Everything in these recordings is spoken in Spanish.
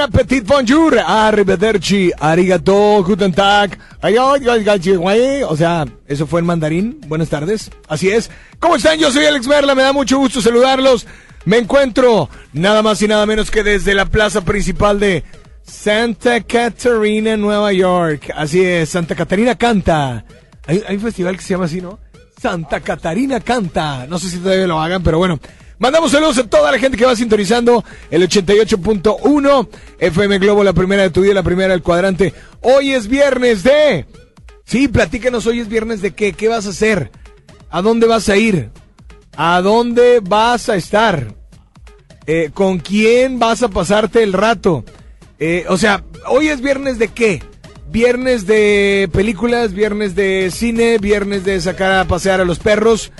bon appetit, bonjour, arrivederci, arigato, guten tag, o sea, eso fue en mandarín, buenas tardes, así es. ¿Cómo están? Yo soy Alex Merla, me da mucho gusto saludarlos. Me encuentro nada más y nada menos que desde la plaza principal de Santa Catarina, Nueva York. Así es, Santa Catarina canta. Hay, hay un festival que se llama así, ¿no? Santa Catarina canta. No sé si todavía lo hagan, pero bueno. Mandamos saludos a toda la gente que va sintonizando el 88.1 FM Globo, la primera de tu día, la primera del cuadrante. Hoy es viernes de... Sí, platícanos, hoy es viernes de qué, qué vas a hacer, a dónde vas a ir, a dónde vas a estar, eh, con quién vas a pasarte el rato. Eh, o sea, hoy es viernes de qué? Viernes de películas, viernes de cine, viernes de sacar a pasear a los perros,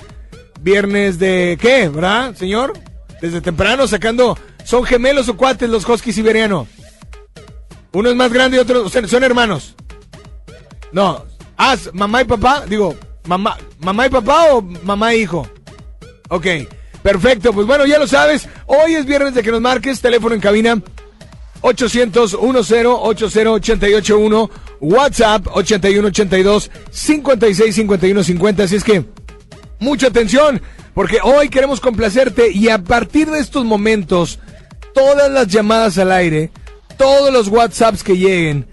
Viernes de qué, ¿verdad, señor? Desde temprano sacando. ¿Son gemelos o cuates los Husky siberiano? Uno es más grande y otro. son hermanos. No. Ah, mamá y papá. Digo, mamá, mamá y papá o mamá e hijo. Ok. Perfecto. Pues bueno, ya lo sabes. Hoy es viernes de que nos marques. Teléfono en cabina. 800 10 80881 WhatsApp 8182 56 51 50 así es que mucha atención, porque hoy queremos complacerte y a partir de estos momentos, todas las llamadas al aire, todos los WhatsApps que lleguen,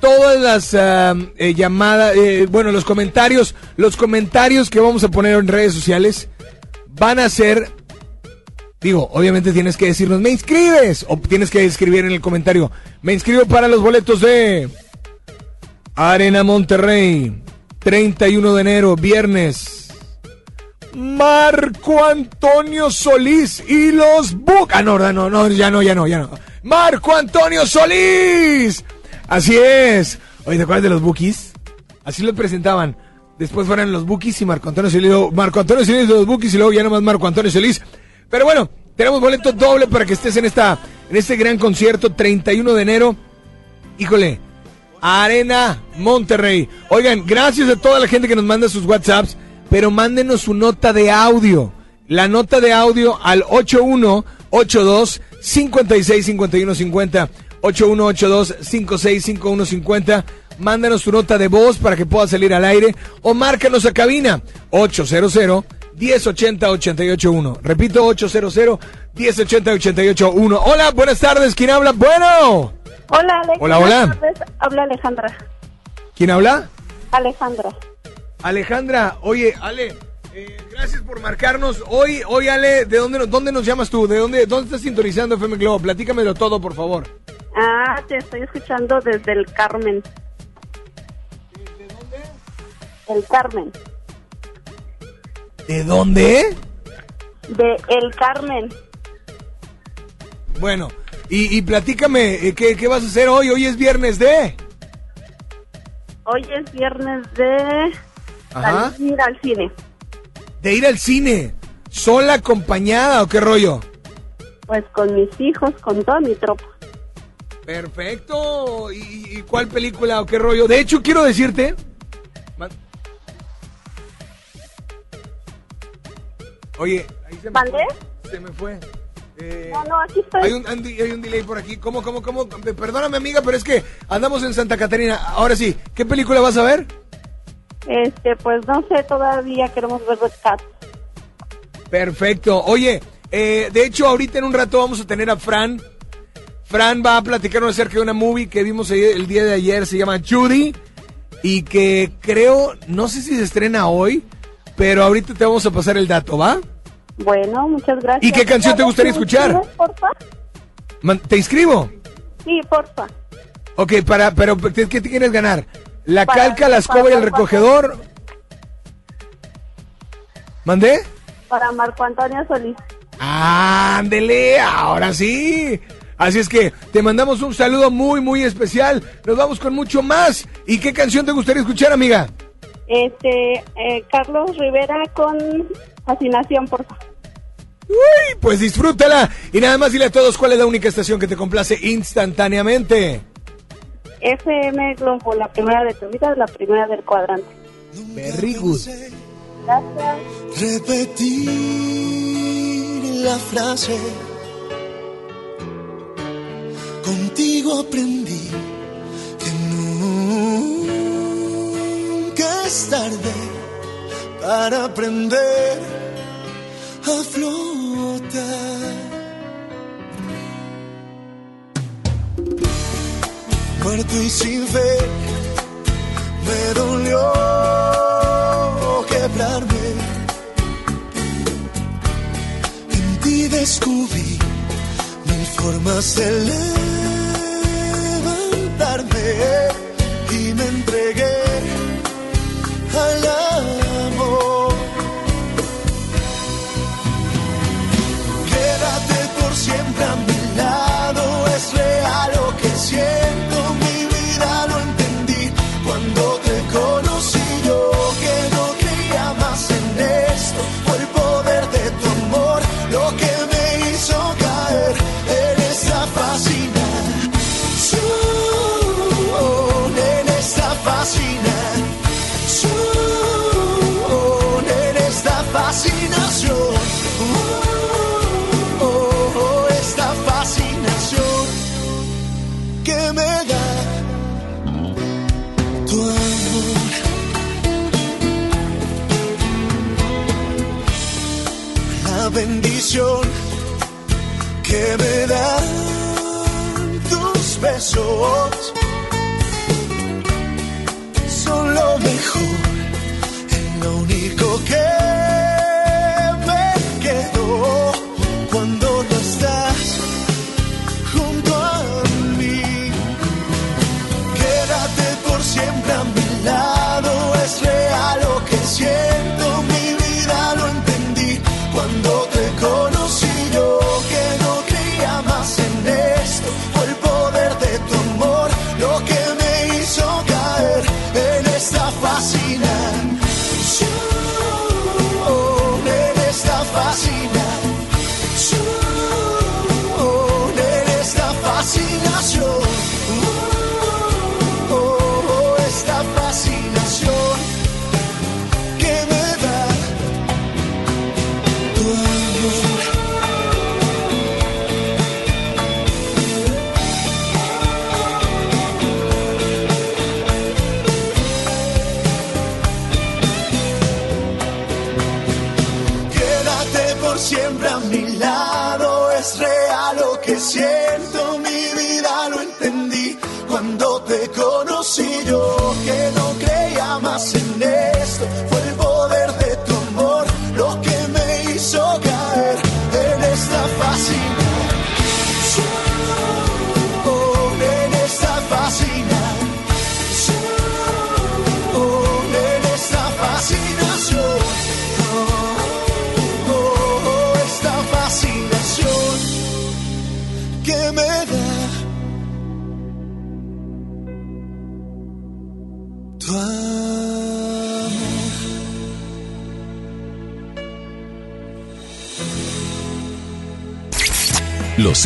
todas las eh, llamadas, eh, bueno, los comentarios, los comentarios que vamos a poner en redes sociales van a ser, digo, obviamente tienes que decirnos, me inscribes, o tienes que escribir en el comentario, me inscribo para los boletos de Arena Monterrey, 31 de enero, viernes. Marco Antonio Solís y los Buc. Ah, no, no, no, ya no, ya no, ya no. Marco Antonio Solís. Así es. Oye, ¿te acuerdas de los Bookies? Así lo presentaban. Después fueron los Bookies y Marco Antonio Solís. Marco Antonio Solís de los Bookies y luego ya nomás Marco Antonio Solís. Pero bueno, tenemos boleto doble para que estés en esta en este gran concierto 31 de enero. Híjole, Arena Monterrey. Oigan, gracias a toda la gente que nos manda sus WhatsApps pero mándenos su nota de audio. La nota de audio al 8182 565150 8182 565150 Mándanos tu nota de voz para que pueda salir al aire o márcanos a cabina 800 1080 881. Repito 800 1080 881. Hola, buenas tardes. ¿Quién habla? Bueno. Hola, Alex. Hola, hola. Habla Alejandra. ¿Quién habla? Alejandra. Alejandra, oye, Ale, eh, gracias por marcarnos. Hoy, hoy Ale, ¿de dónde, dónde nos llamas tú? ¿De dónde, dónde estás sintonizando FM Globo? Platícamelo todo, por favor. Ah, te estoy escuchando desde el Carmen. ¿De dónde? El Carmen. ¿De dónde? De El Carmen. Bueno, y, y platícame, eh, ¿qué, ¿qué vas a hacer hoy? Hoy es viernes de... Hoy es viernes de... Ajá. ir al cine. De ir al cine. ¿Sola, acompañada o qué rollo? Pues con mis hijos, con toda mi tropa. Perfecto. ¿Y, cuál película o qué rollo? De hecho, quiero decirte. Oye, ahí se me fue. Se me fue. Eh, no, no, aquí estoy. Hay un, hay un delay por aquí. ¿Cómo, cómo, cómo? Perdóname, amiga, pero es que andamos en Santa Catarina. Ahora sí, ¿qué película vas a ver? Este, pues no sé, todavía queremos ver Red Cat. Perfecto. Oye, eh, de hecho, ahorita en un rato vamos a tener a Fran. Fran va a platicarnos acerca de una movie que vimos el día de ayer, se llama Judy. Y que creo, no sé si se estrena hoy, pero ahorita te vamos a pasar el dato, ¿va? Bueno, muchas gracias. ¿Y qué canción te gustaría escuchar? Porfa? ¿Te inscribo? Sí, porfa. Ok, para, pero ¿qué te quieres ganar? La calca, la escoba y el recogedor. ¿Mandé? Para Marco Antonio Solís. Ándele, ahora sí. Así es que te mandamos un saludo muy, muy especial. Nos vamos con mucho más. ¿Y qué canción te gustaría escuchar, amiga? Este, eh, Carlos Rivera con Fascinación, por favor. Uy, pues disfrútala. Y nada más dile a todos cuál es la única estación que te complace instantáneamente. FM Globo, la primera de tu vida, la primera del cuadrante. Berrigus. Gracias. Repetir la frase. Contigo aprendí que nunca es tarde para aprender a flotar. muerto y sin fe. Me dolió quebrarme. En ti descubrí mil formas de levantarme y me entregué al amor. Quédate por siempre a mi lado, es real. que me dan tus besos. Son lo mejor, lo único que...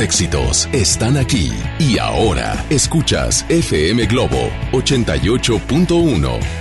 éxitos están aquí. Y ahora escuchas FM Globo 88.1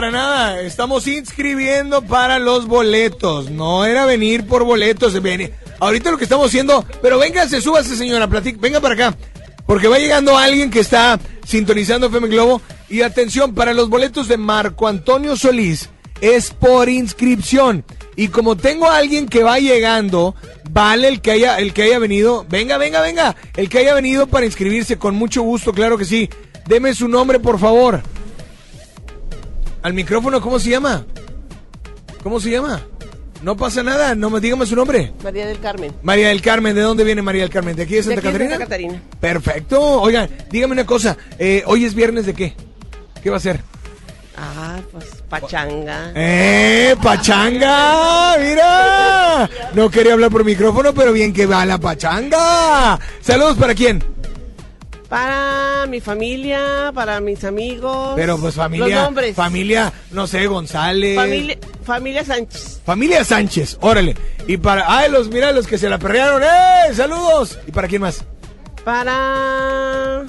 nada. Estamos inscribiendo para los boletos. No era venir por boletos. ven- Ahorita lo que estamos haciendo, pero véngase, súbase, señora, platic, venga para acá. Porque va llegando alguien que está sintonizando FM Globo. Y atención, para los boletos de Marco Antonio Solís es por inscripción. Y como tengo a alguien que va llegando, vale el que haya, el que haya venido. Venga, venga, venga. El que haya venido para inscribirse con mucho gusto, claro que sí. Deme su nombre, por favor. Al micrófono, ¿cómo se llama? ¿Cómo se llama? No pasa nada, no me dígame su nombre. María del Carmen. María del Carmen, ¿de dónde viene María del Carmen? ¿De aquí de De Santa aquí de Catarina? Santa Catarina. Perfecto. Oigan, dígame una cosa. eh, Hoy es viernes de qué? ¿Qué va a ser? Ah, pues pachanga. ¡Eh, pachanga! ¡Mira! No quería hablar por micrófono, pero bien que va la pachanga. Saludos para quién. Para mi familia, para mis amigos. Pero pues Los familia, nombres. familia, no sé, González. Familia, familia Sánchez. Familia Sánchez, órale. Y para, ay, los, mira, los que se la perrearon, ¡eh! ¡Saludos! ¿Y para quién más? Para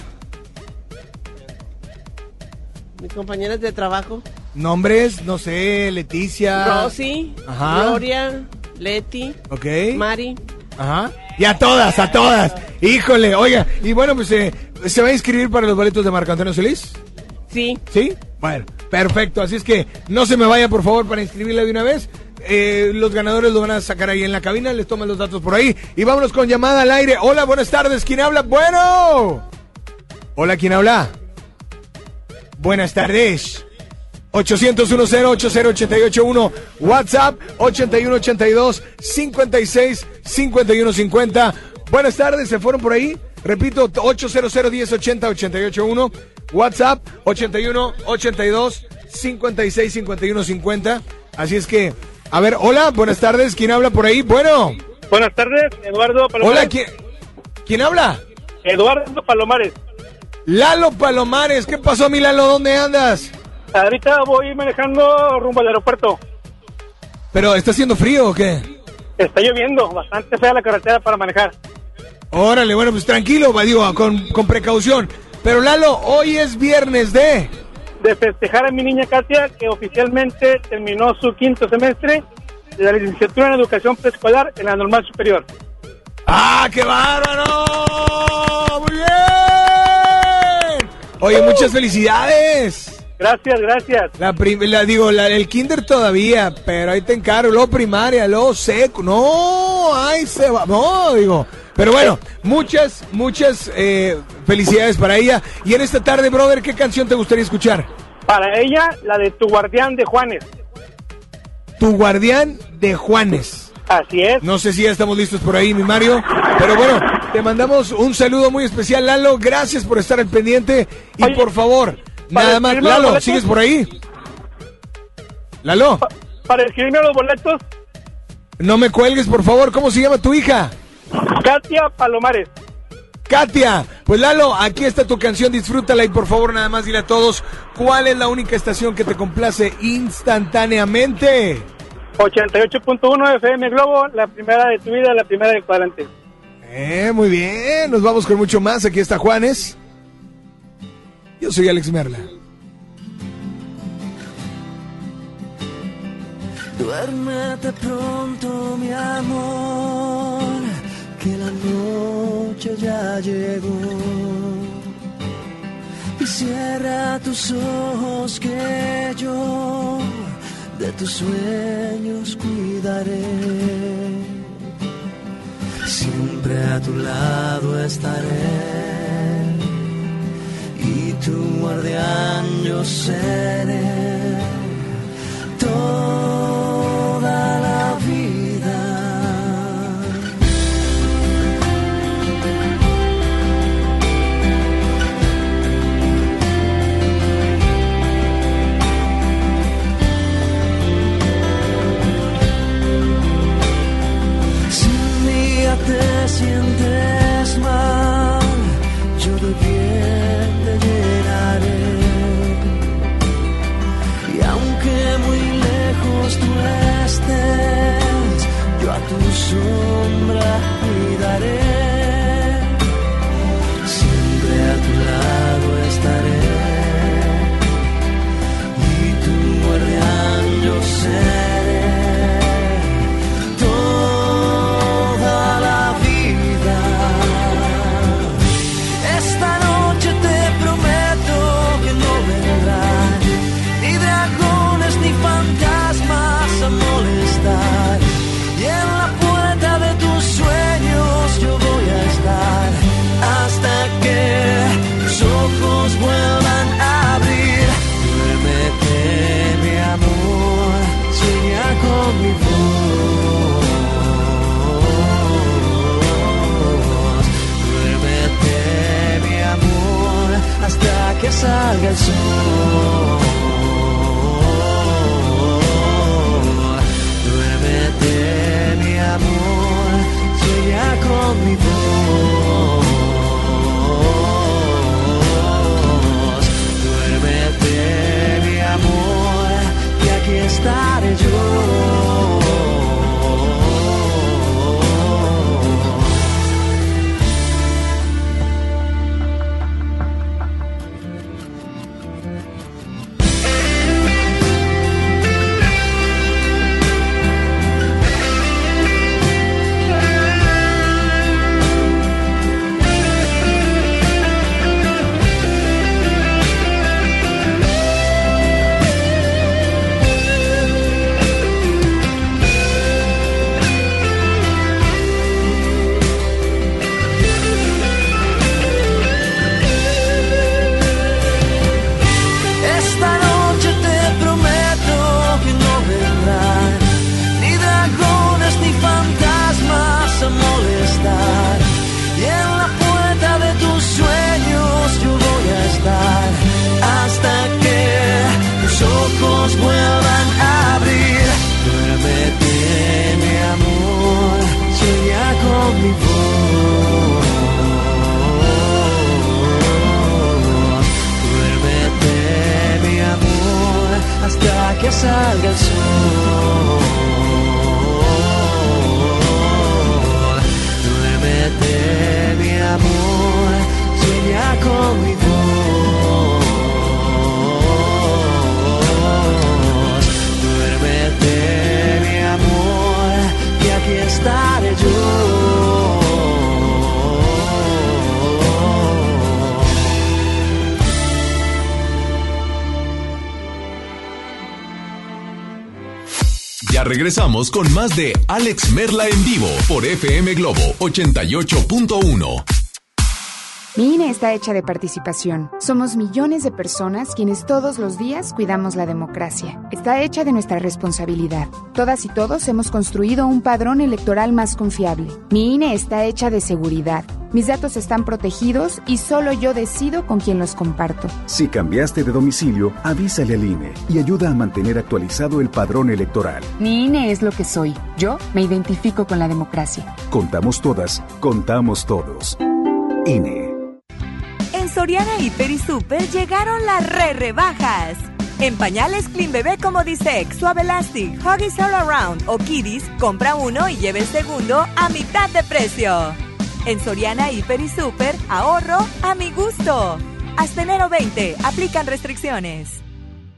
mis compañeras de trabajo. Nombres, no sé, Leticia. Rosy, Ajá. Gloria, Leti, Ok. Mari. Ajá. Y a todas, a todas. Híjole, oiga. Y bueno, pues eh, se va a inscribir para los boletos de Marco Antonio Solís. Sí, ¿Sí? Bueno, perfecto. Así es que no se me vaya, por favor, para inscribirle de una vez. Eh, los ganadores lo van a sacar ahí en la cabina, les toman los datos por ahí. Y vámonos con llamada al aire. Hola, buenas tardes. ¿Quién habla? Bueno. Hola, ¿quién habla? Buenas tardes. 800-10-80-881 WhatsApp 8182-56-5150 Buenas tardes, ¿se fueron por ahí? Repito, 800-1080-881 WhatsApp 8182-56-5150 Así es que, a ver, hola, buenas tardes, ¿quién habla por ahí? Bueno, Buenas tardes, Eduardo Palomares. hola, ¿quién, ¿quién habla? Eduardo Palomares. Lalo Palomares, ¿qué pasó mi Lalo? ¿Dónde andas? Ahorita voy manejando rumbo al aeropuerto. ¿Pero está haciendo frío o qué? Está lloviendo, bastante fea la carretera para manejar. Órale, bueno, pues tranquilo, digo, con, con precaución. Pero Lalo, hoy es viernes de... De festejar a mi niña Katia, que oficialmente terminó su quinto semestre de la licenciatura en educación preescolar en la normal superior. ¡Ah, qué bárbaro! ¡Muy bien! Oye, muchas felicidades. Gracias, gracias. La, la digo, la, el kinder todavía, pero ahí te encargo, luego primaria, luego seco. No, ahí se va. No, digo. Pero bueno, muchas, muchas eh, felicidades para ella. Y en esta tarde, brother, ¿qué canción te gustaría escuchar? Para ella, la de Tu Guardián de Juanes. Tu guardián de Juanes. Así es. No sé si ya estamos listos por ahí, mi Mario. Pero bueno, te mandamos un saludo muy especial, Lalo. Gracias por estar al pendiente. Y Oye, por favor, nada más. Lalo, boletos. ¿sigues por ahí? Lalo, Pa- para escribirme los boletos, no me cuelgues, por favor. ¿Cómo se llama tu hija? Katia Palomares. Katia, pues Lalo, aquí está tu canción, disfrútala y por favor nada más dile a todos cuál es la única estación que te complace instantáneamente. 88.1 FM Globo, la primera de tu vida, la primera del cuadrante. Eh, muy bien, nos vamos con mucho más. Aquí está Juanes. Yo soy Alex Merla. Duérmete pronto, mi amor, que la noche ya llegó. Y cierra tus ojos que yo de tus sueños cuidaré. Siempre a tu lado estaré y tu guardián yo seré toda la vida. Si un día te sientes cuidaré. Siempre salga el sol. Regresamos con más de Alex Merla en vivo por FM Globo 88.1. Mi INE está hecha de participación. Somos millones de personas quienes todos los días cuidamos la democracia. Está hecha de nuestra responsabilidad. Todas y todos hemos construido un padrón electoral más confiable. Mi INE está hecha de seguridad. Mis datos están protegidos y solo yo decido con quién los comparto. Si cambiaste de domicilio, avísale al INE y ayuda a mantener actualizado el padrón electoral. Mi INE es lo que soy. Yo me identifico con la democracia. Contamos todas, contamos todos. INE. En Soriana Hiper y Super llegaron las re rebajas. En pañales Clean Bebé como Disex, Suave Elastic, Huggies All Around o Kiddies, compra uno y lleve el segundo a mitad de precio. En Soriana Hiper y Super, ahorro a mi gusto. Hasta enero 20, aplican restricciones.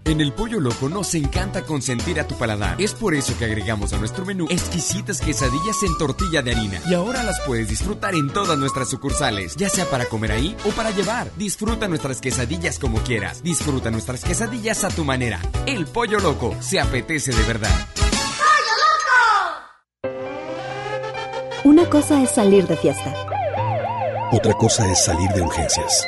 En el Pollo Loco nos encanta consentir a tu paladar. Es por eso que agregamos a nuestro menú exquisitas quesadillas en tortilla de harina. Y ahora las puedes disfrutar en todas nuestras sucursales, ya sea para comer ahí o para llevar. Disfruta nuestras quesadillas como quieras. Disfruta nuestras quesadillas a tu manera. El Pollo Loco se apetece de verdad. Una cosa es salir de fiesta. Otra cosa es salir de urgencias.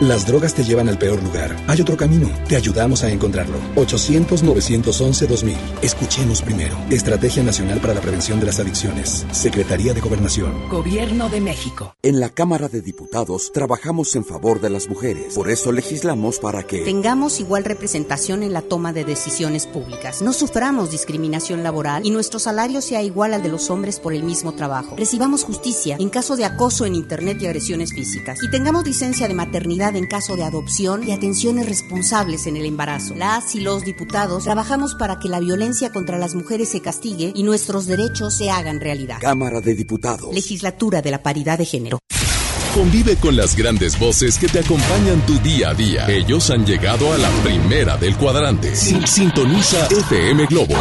Las drogas te llevan al peor lugar. Hay otro camino. Te ayudamos a encontrarlo. 800-911-2000. Escuchemos primero. Estrategia Nacional para la Prevención de las Adicciones. Secretaría de Gobernación. Gobierno de México. En la Cámara de Diputados trabajamos en favor de las mujeres. Por eso legislamos para que Tengamos igual representación en la toma de decisiones públicas. No suframos discriminación laboral y nuestro salario sea igual al de los hombres por el mismo trabajo. Recibamos justicia en caso de acoso en Internet y agresiones físicas. Y tengamos licencia de maternidad en caso de adopción y atenciones responsables en el embarazo. Las y los diputados trabajamos para que la violencia contra las mujeres se castigue y nuestros derechos se hagan realidad. Cámara de Diputados. Legislatura de la Paridad de Género. Convive con las grandes voces que te acompañan tu día a día. Ellos han llegado a la primera del cuadrante. Sin- Sintoniza FM Globo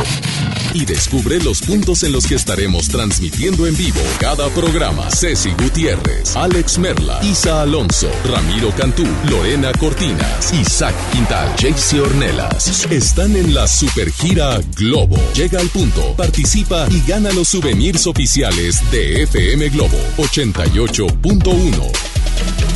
y descubre los puntos en los que estaremos transmitiendo en vivo cada programa. Ceci Gutiérrez, Alex Merla, Isa Alonso, Ramiro Cantú, Lorena Cortinas, Isaac Quintal, Jaycee Ornelas. Están en la supergira Globo. Llega al punto, participa y gana los souvenirs oficiales de FM Globo 88.1.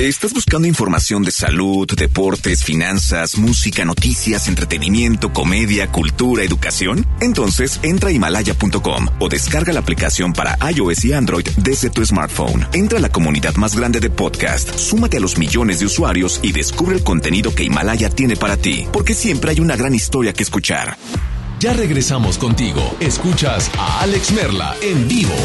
¿Estás buscando información de salud, deportes, finanzas, música, noticias, entretenimiento, comedia, cultura, educación? Entonces entra a himalaya.com o descarga la aplicación para iOS y Android desde tu smartphone. Entra a la comunidad más grande de podcast, súmate a los millones de usuarios y descubre el contenido que Himalaya tiene para ti, porque siempre hay una gran historia que escuchar. Ya regresamos contigo. Escuchas a Alex Merla en vivo.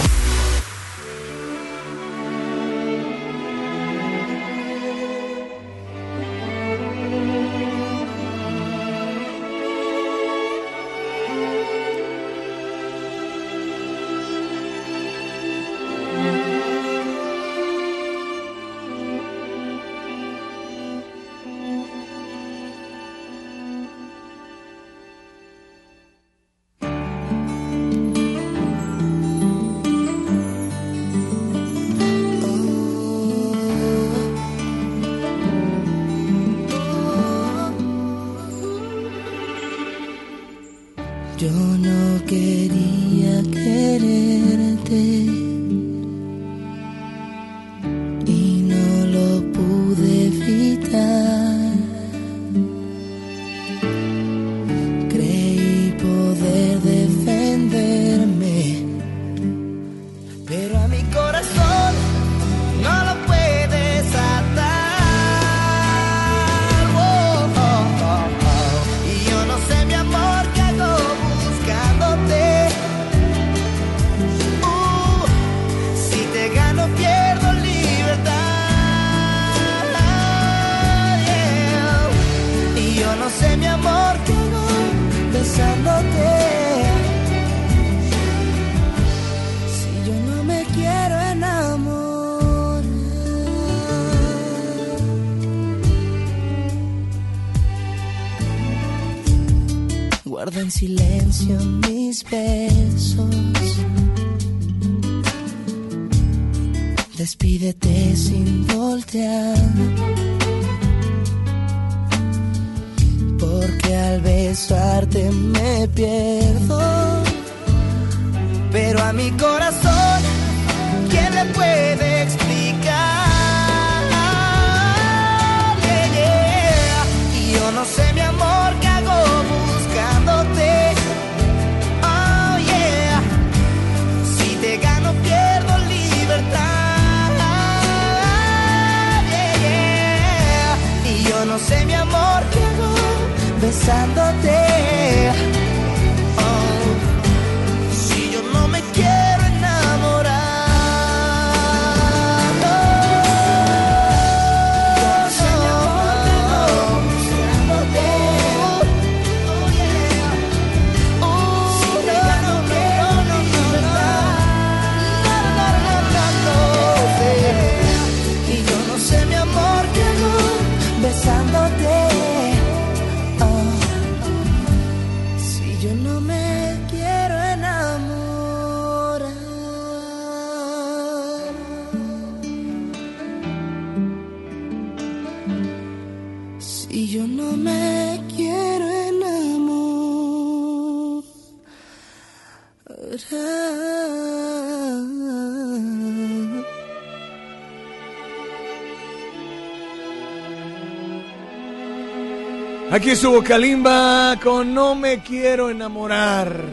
Aquí estuvo Kalimba con No me quiero enamorar.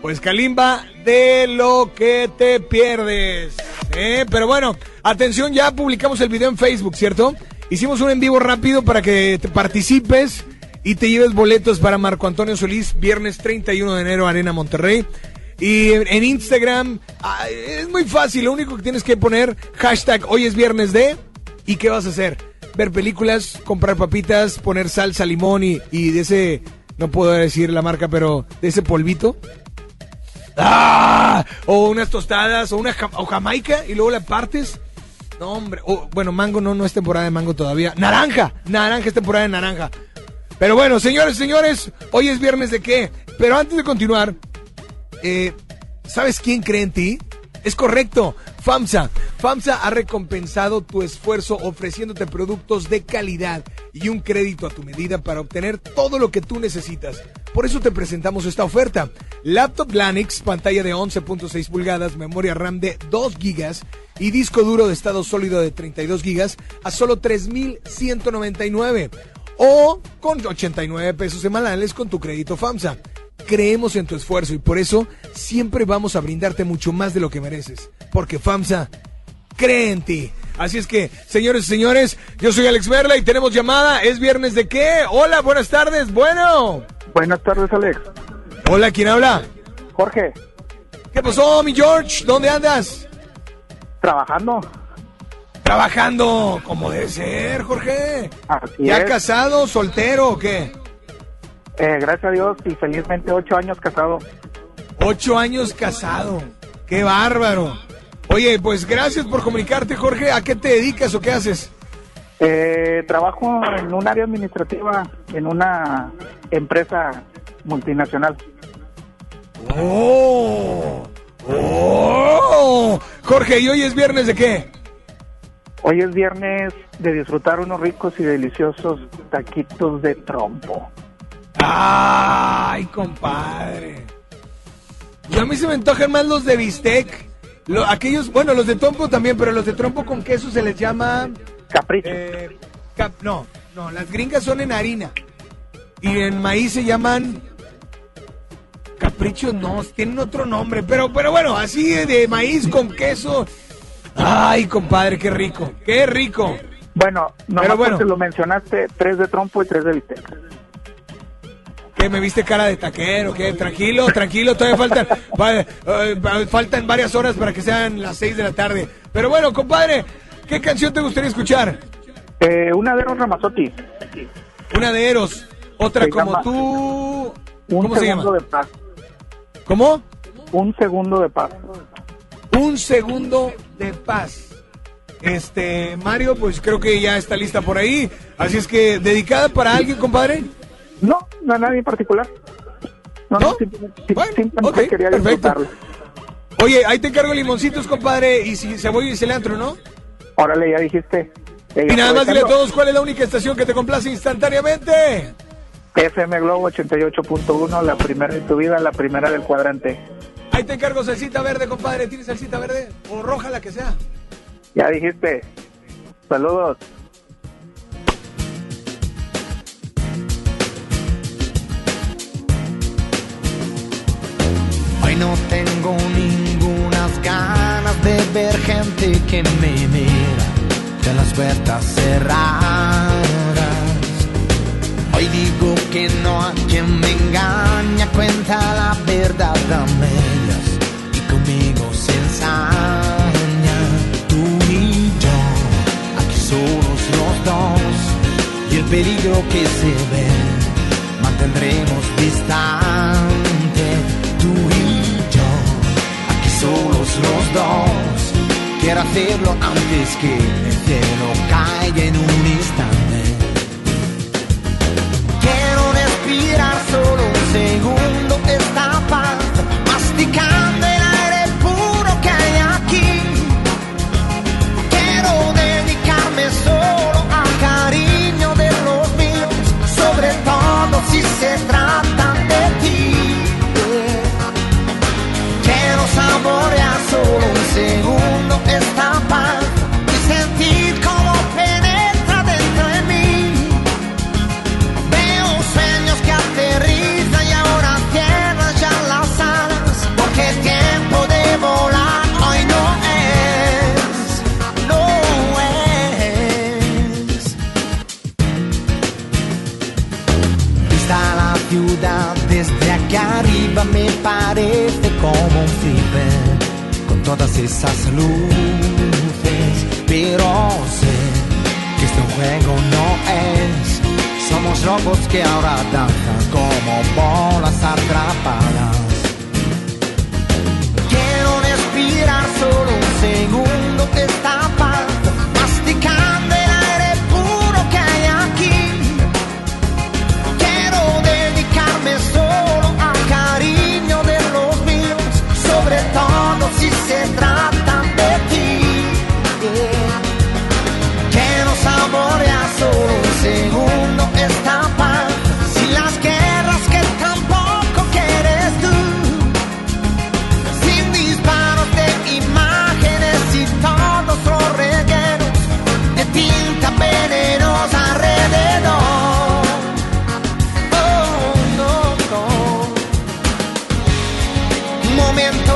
Pues Kalimba, de lo que te pierdes. ¿eh? Pero bueno, atención, ya publicamos el video en Facebook, ¿cierto? Hicimos un en vivo rápido para que te participes y te lleves boletos para Marco Antonio Solís, viernes 31 de enero, Arena Monterrey. Y en Instagram ah, es muy fácil, lo único que tienes que poner hashtag hoy es viernes de y qué vas a hacer. Ver películas, comprar papitas, poner salsa, limón y, y de ese, no puedo decir la marca, pero de ese polvito. ¡Ah! O unas tostadas, o una o jamaica y luego la partes. No, hombre. Bueno, mango no, no es temporada de mango todavía. Naranja. Naranja es temporada de naranja. Pero bueno, señores, señores, hoy es viernes de qué. Pero antes de continuar, eh, ¿sabes quién cree en ti? Es correcto, FAMSA. FAMSA ha recompensado tu esfuerzo ofreciéndote productos de calidad y un crédito a tu medida para obtener todo lo que tú necesitas. Por eso te presentamos esta oferta. Laptop Lanix, pantalla de 11.6 pulgadas, memoria RAM de 2 gigas y disco duro de estado sólido de 32 gigas a solo 3,199 o con 89 pesos semanales con tu crédito FAMSA. Creemos en tu esfuerzo y por eso siempre vamos a brindarte mucho más de lo que mereces. Porque FAMSA cree en ti. Así es que, señores y señores, yo soy Alex Merla y tenemos llamada. ¿Es viernes de qué? Hola, buenas tardes. Bueno. Buenas tardes, Alex. Hola, ¿quién habla? Jorge. ¿Qué pasó, mi George? ¿Dónde andas? Trabajando. Trabajando, como debe ser, Jorge. Así ¿Ya es. casado, soltero o qué? Eh, gracias a Dios y felizmente ocho años casado. Ocho años casado. ¡Qué bárbaro! Oye, pues gracias por comunicarte, Jorge. ¿A qué te dedicas o qué haces? Eh, trabajo en un área administrativa en una empresa multinacional. ¡Oh! ¡Oh! Jorge, ¿y hoy es viernes de qué? Hoy es viernes de disfrutar unos ricos y deliciosos taquitos de trompo. ¡Ay, compadre! Y a mí se me antojan más los de bistec. Lo- aquellos, bueno, los de trompo también, pero los de trompo con queso se les llama... Capricho. eh, cap- no, no, las gringas son en harina. Y en maíz se llaman... Caprichos no, tienen otro nombre, pero, pero bueno, así de, maíz con queso. Ay, compadre, qué rico, qué rico. Bueno, no bueno. lo mencionaste, tres de trompo y tres de bistec. ¿Qué me viste cara de taquero? ¿Qué? Tranquilo, tranquilo, todavía faltan, va- eh, faltan varias horas para que sean las 6 de la tarde. Pero bueno, compadre, ¿qué canción te gustaría escuchar? Eh, una de los Ramazotti. Una de Eros, otra Se como llama tú. Un ¿Cómo se llama? segundo de paz. ¿Cómo? Un segundo de paz. Un segundo de paz. Este, Mario, pues creo que ya está lista por ahí. Así es que, ¿dedicada para alguien, compadre? No, no a nadie en particular. No, no, simplemente, simplemente quería perfecto. disfrutarlo. Oye, ahí te encargo limoncitos, compadre, y si cebolla y cilantro, ¿no? Órale, ya dijiste. Eh, Y nada más dile a todos cuál es la única estación que te complace instantáneamente. FM Globo 88.1, la primera de tu vida, la primera del cuadrante. Ahí te encargo salsita verde, compadre. ¿Tienes salsita verde? O roja, la que sea. Ya dijiste. Saludos. Tengo ningunas ganas de ver gente que me mira de las puertas cerradas. Hoy digo que no a quien me engaña, cuenta la verdad a medias y conmigo se ensaña. Tú y yo, aquí solos los dos y el peligro que se ve mantendremos distante. Los dos. Quiero hacerlo antes que el cielo caiga en un instante. Parece como un flipper con todas esas luces, pero sé que este juego no es. Somos robots que ahora danzan como bolas atrapadas. se trata de ti. Que no saborea solo segundo esta paz. Si las guerras que tampoco quieres tú, sin disparos de imágenes y todos los regueros de tinta venenosa alrededor. Oh, no, no. Momento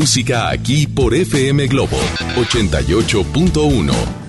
música aquí por FM Globo 88.1.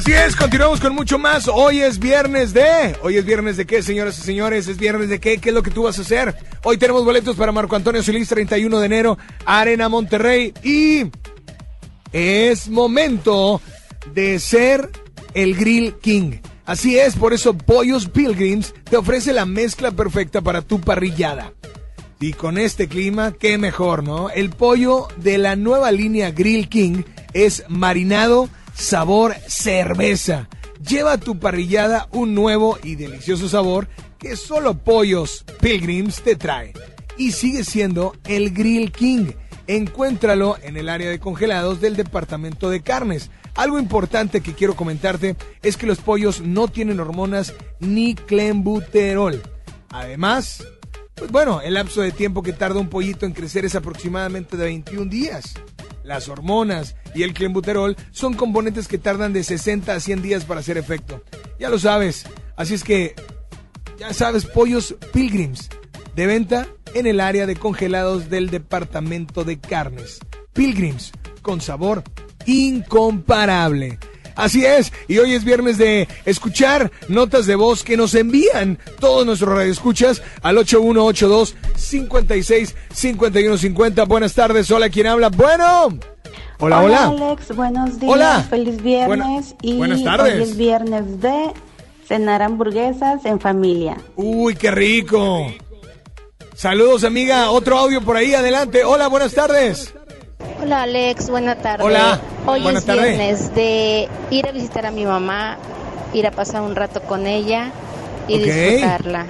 Así es, continuamos con mucho más. Hoy es viernes de. Hoy es viernes de qué, señoras y señores. Es viernes de qué. ¿Qué es lo que tú vas a hacer? Hoy tenemos boletos para Marco Antonio Solís, 31 de enero, Arena Monterrey. Y es momento de ser el Grill King. Así es, por eso Pollos Pilgrims te ofrece la mezcla perfecta para tu parrillada. Y con este clima, qué mejor, ¿no? El pollo de la nueva línea Grill King es marinado sabor cerveza. Lleva a tu parrillada un nuevo y delicioso sabor que solo Pollos Pilgrims te trae. Y sigue siendo el Grill King. Encuéntralo en el área de congelados del departamento de carnes. Algo importante que quiero comentarte es que los pollos no tienen hormonas ni clenbuterol. Además, pues bueno, el lapso de tiempo que tarda un pollito en crecer es aproximadamente de 21 días. Las hormonas y el clenbuterol son componentes que tardan de 60 a 100 días para hacer efecto. Ya lo sabes. Así es que, ya sabes, pollos Pilgrims. De venta en el área de congelados del departamento de carnes. Pilgrims, con sabor incomparable. Así es, y hoy es viernes de escuchar notas de voz que nos envían todos nuestros radioescuchas al 8182 56 51 50. Buenas tardes, hola, ¿quién habla? Bueno. Hola, hola. Alex, buenos días. Hola. Feliz viernes. Buena- y buenas tardes. Hoy es viernes de cenar hamburguesas en familia. Uy, qué rico. Saludos, amiga. Otro audio por ahí, adelante. Hola, buenas tardes. Hola Alex, buena tarde. Hola, Hoy buena es tarde. viernes de ir a visitar a mi mamá, ir a pasar un rato con ella y disfrutarla.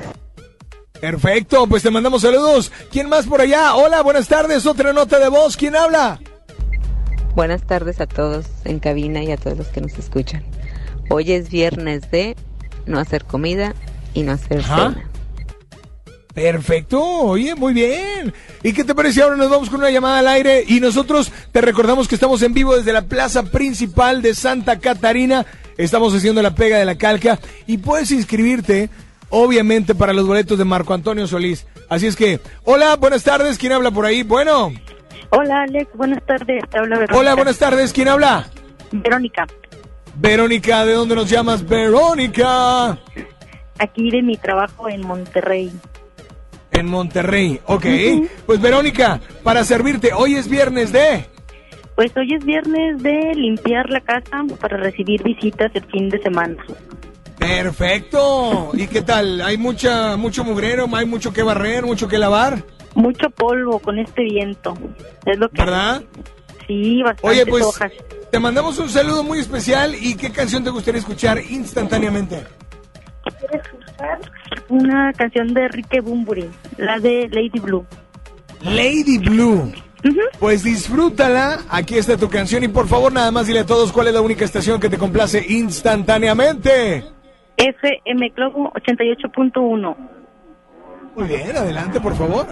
Perfecto, pues te mandamos saludos. ¿Quién más por allá? Hola, buenas tardes. Otra nota de voz. ¿Quién habla? Buenas tardes a todos en cabina y a todos los que nos escuchan. Hoy es viernes de no hacer comida y no hacer Ajá. cena. Perfecto, oye, muy bien. ¿Y qué te parece ahora? Nos vamos con una llamada al aire y nosotros te recordamos que estamos en vivo desde la plaza principal de Santa Catarina. Estamos haciendo la pega de la calca y puedes inscribirte, obviamente, para los boletos de Marco Antonio Solís. Así es que, hola, buenas tardes. ¿Quién habla por ahí? Bueno, Hola Alex, buenas tardes, te habla Verónica. hola, buenas tardes. ¿Quién habla? Verónica, Verónica, ¿de dónde nos llamas? Verónica. aquí de mi trabajo en Monterrey. En Monterrey, ok. Pues Verónica, para servirte, hoy es viernes de... Pues hoy es viernes de limpiar la casa para recibir visitas el fin de semana. Perfecto. ¿Y qué tal? ¿Hay mucha mucho mugrero? ¿Hay mucho que barrer? ¿Mucho que lavar? Mucho polvo con este viento. Es lo que ¿Verdad? Sí, bastante Oye, pues hojas. te mandamos un saludo muy especial y qué canción te gustaría escuchar instantáneamente. ¿Quieres escuchar una canción de Enrique Bumburi, la de Lady Blue? Lady Blue. Pues disfrútala, aquí está tu canción y por favor nada más dile a todos cuál es la única estación que te complace instantáneamente. FM Globo 88.1. Muy bien, adelante por favor.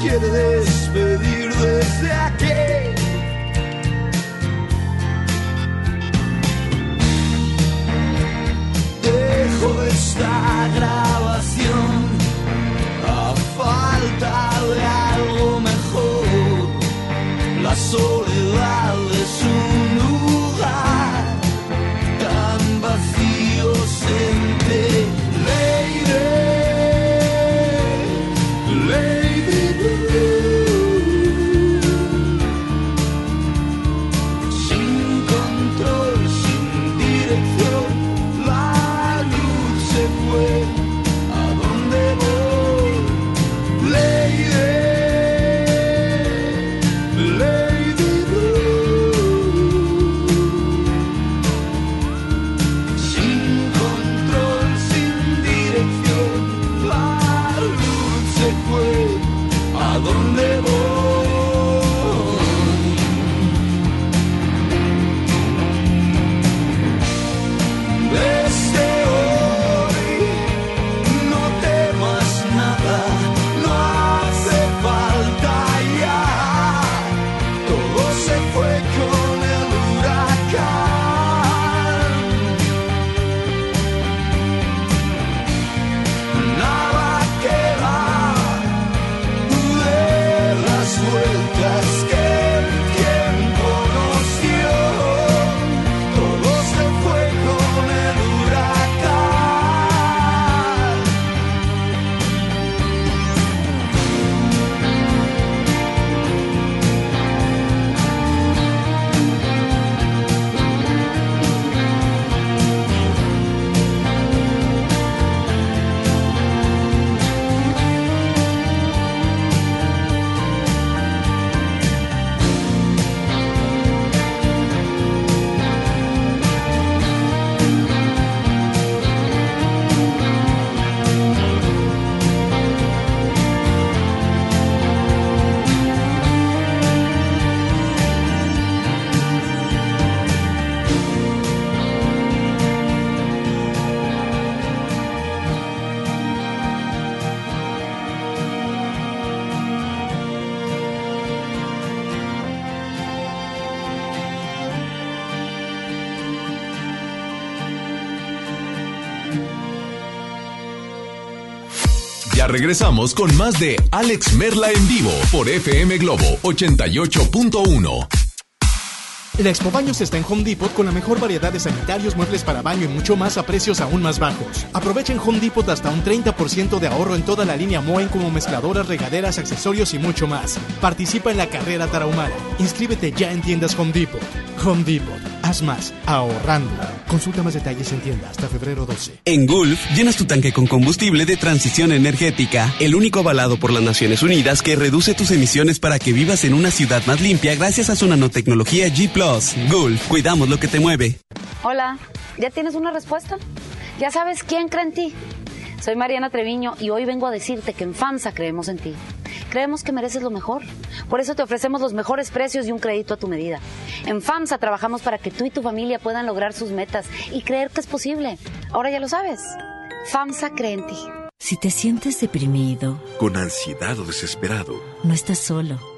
Quiere despedir desde aquí. Regresamos con más de Alex Merla en vivo por FM Globo 88.1. El Expo Baños está en Home Depot con la mejor variedad de sanitarios, muebles para baño y mucho más a precios aún más bajos. Aprovecha en Home Depot hasta un 30% de ahorro en toda la línea Moen como mezcladoras, regaderas, accesorios y mucho más. Participa en la carrera tarahumara. Inscríbete ya en tiendas Home Depot. Home Depot. Haz más ahorrando. Consulta más detalles en tienda hasta febrero 12. En Gulf, llenas tu tanque con combustible de transición energética, el único avalado por las Naciones Unidas que reduce tus emisiones para que vivas en una ciudad más limpia gracias a su nanotecnología G ⁇ Gulf, cuidamos lo que te mueve. Hola, ¿ya tienes una respuesta? ¿Ya sabes quién cree en ti? Soy Mariana Treviño y hoy vengo a decirte que en FAMSA creemos en ti. Creemos que mereces lo mejor. Por eso te ofrecemos los mejores precios y un crédito a tu medida. En FAMSA trabajamos para que tú y tu familia puedan lograr sus metas y creer que es posible. Ahora ya lo sabes. FAMSA cree en ti. Si te sientes deprimido, Con ansiedad o desesperado, no estás solo.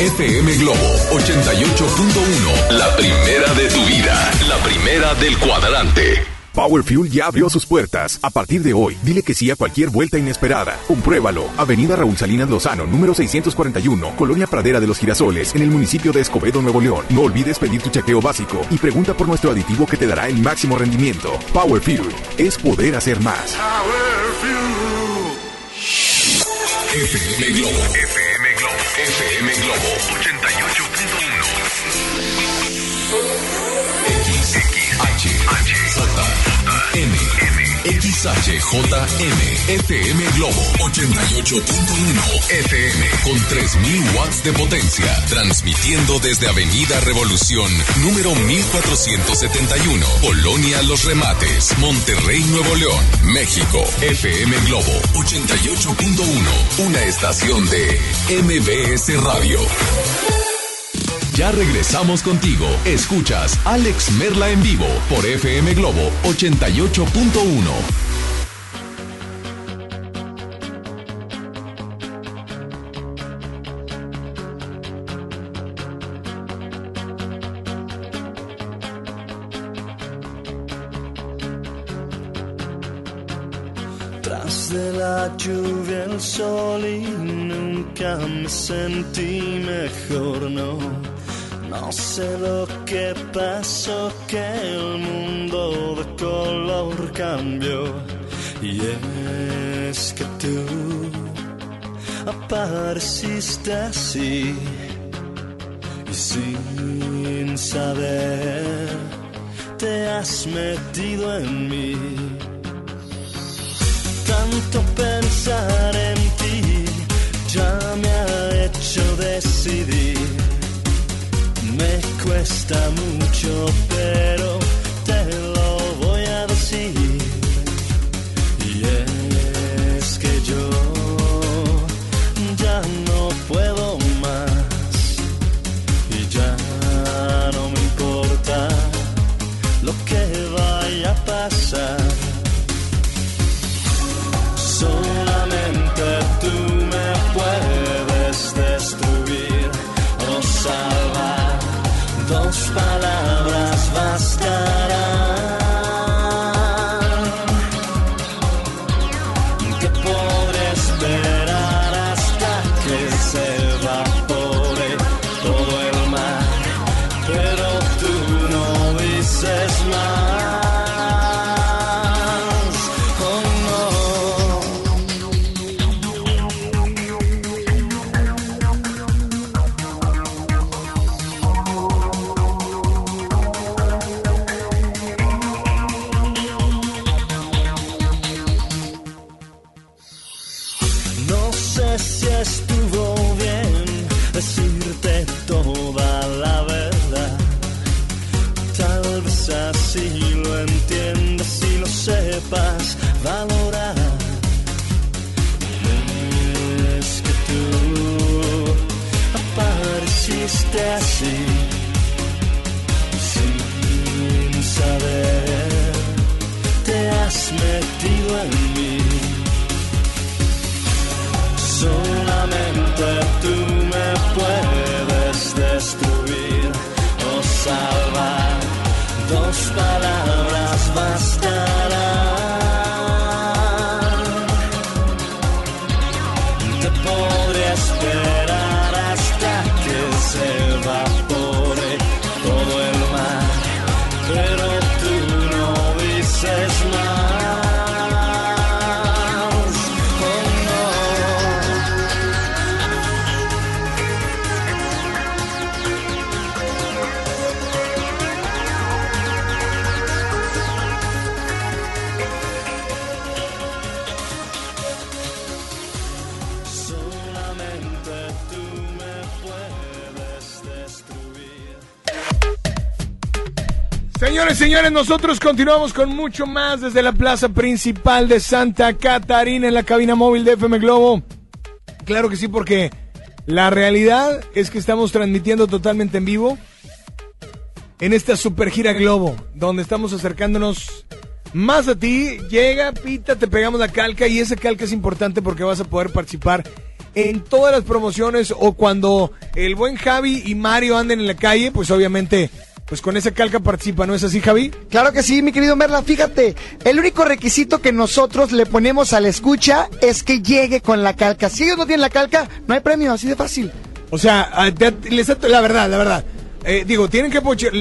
FM Globo 88.1. La primera de tu vida. La primera del cuadrante. Power Fuel ya abrió sus puertas. A partir de hoy, dile que sí a cualquier vuelta inesperada. Compruébalo. Avenida Raúl Salinas Lozano, número 641, Colonia Pradera de los Girasoles, en el municipio de Escobedo, Nuevo León. No olvides pedir tu chequeo básico y pregunta por nuestro aditivo que te dará el máximo rendimiento. Power Fuel es poder hacer más. FM Globo. FM Globo. FM Globo 88.1. X, X, H, H, J, M, XHJM, FM Globo 88.1 FM con 3000 watts de potencia, transmitiendo desde Avenida Revolución, número 1471, Colonia Los Remates, Monterrey, Nuevo León, México. FM Globo 88.1, una estación de MBS Radio. Ya regresamos contigo. Escuchas Alex Merla en vivo por FM Globo 88.1. Tras de la lluvia el sol y nunca me sentí mejor, no. No. Sé lo que pasó, que el mundo de color cambió. Y es que tú apareciste así. Y sin saber te has metido en mí. Tanto pensar cuesta mucho, pero Nosotros continuamos con mucho más desde la plaza principal de Santa Catarina en la cabina móvil de FM Globo. Claro que sí, porque la realidad es que estamos transmitiendo totalmente en vivo en esta super gira Globo, donde estamos acercándonos más a ti. Llega, pita, te pegamos la calca y esa calca es importante porque vas a poder participar en todas las promociones o cuando el buen Javi y Mario anden en la calle, pues obviamente, pues con esa calca participa, ¿no es así, Javi? Claro que sí, mi querido Merla. Fíjate, el único requisito que nosotros le ponemos a la escucha es que llegue con la calca. Si ellos no tienen la calca, no hay premio, así de fácil. O sea, ah, la verdad, la verdad. Eh, digo, tienen que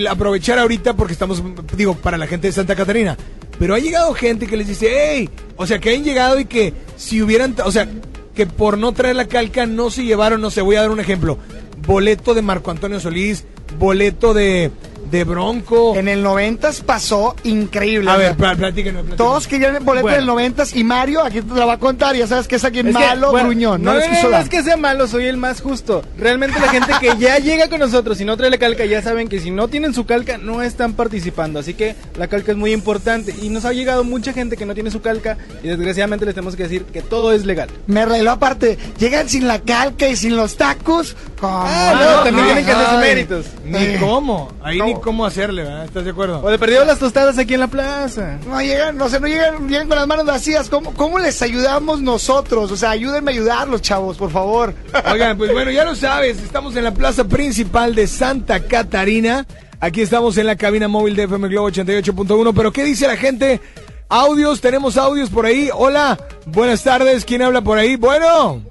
aprovechar ahorita porque estamos, digo, para la gente de Santa Catarina. Pero ha llegado gente que les dice, hey, o sea, que han llegado y que si hubieran, o sea, que por no traer la calca no se llevaron, no sé, voy a dar un ejemplo. Boleto de Marco Antonio Solís, boleto de, de Bronco. En el 90 pasó increíble. A o sea, ver, platíquenos, platíquenos. Todos querían el boleto Bueno. del 90 y Mario aquí te la va a contar. Ya sabes que es alguien Es que, malo, bueno, gruñón. No, No, les no, quiso no dar. es que sea malo, soy el más justo. Realmente la gente que ya llega con nosotros y no trae la calca ya saben que si no tienen su calca no están participando. Así que la calca es muy importante. Y nos ha llegado mucha gente que no tiene su calca y desgraciadamente les tenemos que decir que todo es legal. Me reveló aparte, llegan sin la calca y sin los tacos. ¿Cómo? Ah, no, también tienen que hacer sus méritos. Ni cómo, ahí ni cómo hacerle, ¿verdad? ¿Estás de acuerdo? O de perdido las tostadas aquí en la plaza. No llegan, no sé, no llegan, llegan con las manos vacías. ¿Cómo, ¿Cómo les ayudamos nosotros? O sea, ayúdenme a ayudarlos, chavos, por favor. Oigan, pues bueno, ya lo sabes, estamos en la plaza principal de Santa Catarina. Aquí estamos en la cabina móvil de FM Globo 88.1. Pero ¿qué dice la gente? Audios, tenemos audios por ahí. Hola, buenas tardes. ¿Quién habla por ahí? Bueno.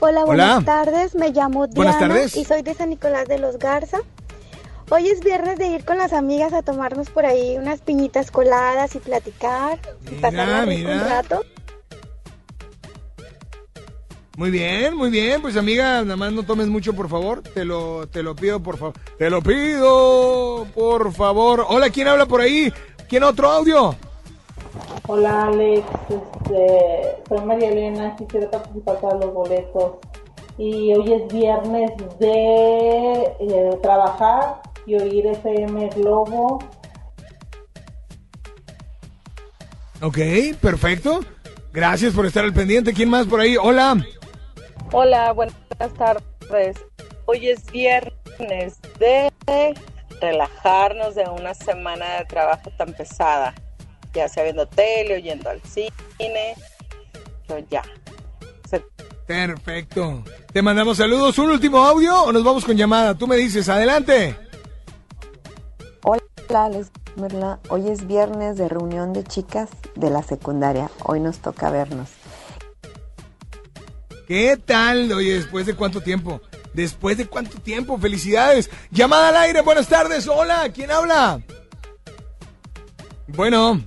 Hola, buenas Hola. tardes. Me llamo Diana Buenas tardes. y soy de San Nicolás de los Garza. Hoy es viernes de ir con las amigas a tomarnos por ahí unas piñitas coladas y platicar y pasar un mira. rato. Muy bien, muy bien. Pues amiga, nada más no tomes mucho, por favor. Te lo, te lo pido, por favor. Te lo pido, por favor. Hola, ¿quién habla por ahí? ¿Quién otro audio? Hola Alex, este, soy María Elena, quisiera participar para los boletos y hoy es viernes de eh, trabajar y oír FM Globo. Ok, perfecto. Gracias por estar al pendiente. ¿Quién más por ahí? Hola. Hola, buenas tardes. Hoy es viernes de relajarnos de una semana de trabajo tan pesada, ya sea viendo tele, oyendo al cine, pero ya. Se- Perfecto. Te mandamos saludos. ¿Un último audio o nos vamos con llamada? Tú me dices, adelante. Hola. Hoy es viernes de reunión de chicas de la secundaria. Hoy nos toca vernos. ¿Qué tal? Oye, ¿después de cuánto tiempo? ¿Después de cuánto tiempo? ¡Felicidades! Llamada al aire, buenas tardes. Hola, ¿quién habla? Bueno.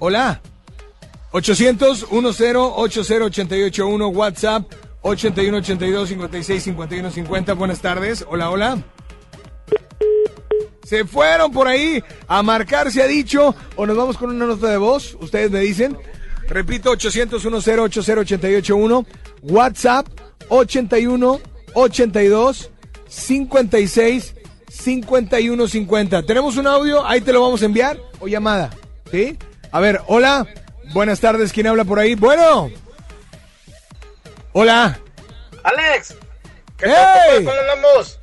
Hola. 800-10-80-881 WhatsApp 8182-56-51-50. Buenas tardes. Hola, hola. Se fueron por ahí a marcar, se ha dicho. O nos vamos con una nota de voz. Ustedes me dicen. Repito, 800 10 881 WhatsApp 81 82 56 51 50. Tenemos un audio, ahí te lo vamos a enviar o llamada. ¿Sí? A ver, hola. Buenas tardes, ¿quién habla por ahí? Bueno. Hola. Alex, ¿qué ¡Hey! tal? ¿Cómo andamos?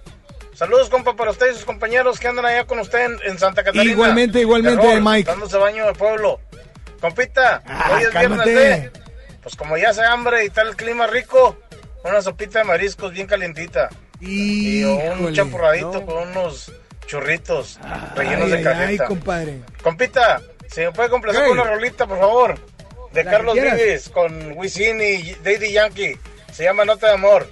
Saludos, compa, para usted y sus compañeros que andan allá con usted en, en Santa Catarina. Igualmente, igualmente, Error, Mike. Dándose baño de pueblo. Compita, hoy es cálmate. viernes de... Pues como ya hace hambre y está el clima rico, una sopita de mariscos bien calientita. Y un champurradito no. con unos churritos rellenos Ay, de cajeta. ay, compadre. Compita, si me puede complacer Hey. con una rolita, por favor. De La Carlos. Vives con Wisin y Daddy Yankee. Se llama Nota de Amor.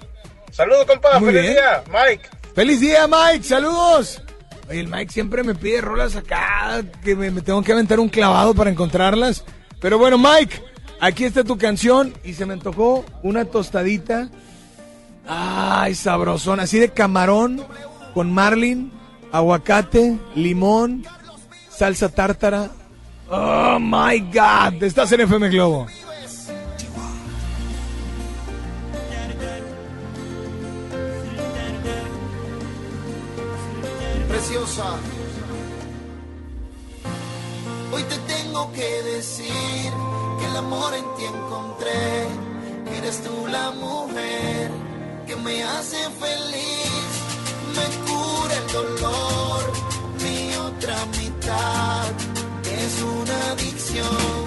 Saludos, compa. Muy Feliz bien. día, Mike. ¡Feliz día, Mike! ¡Saludos! Oye, el Mike siempre me pide rolas acá, que me, tengo que aventar un clavado para encontrarlas. Pero bueno, Mike, aquí está tu canción y se me antojó una tostadita. Ay, sabrosón, así de camarón con marlin, aguacate, limón, salsa tártara. Oh my God, estás en FM Globo. Hoy te tengo que decir que el amor en ti encontré, que eres tú la mujer que me hace feliz, me cura el dolor, mi otra mitad es una adicción.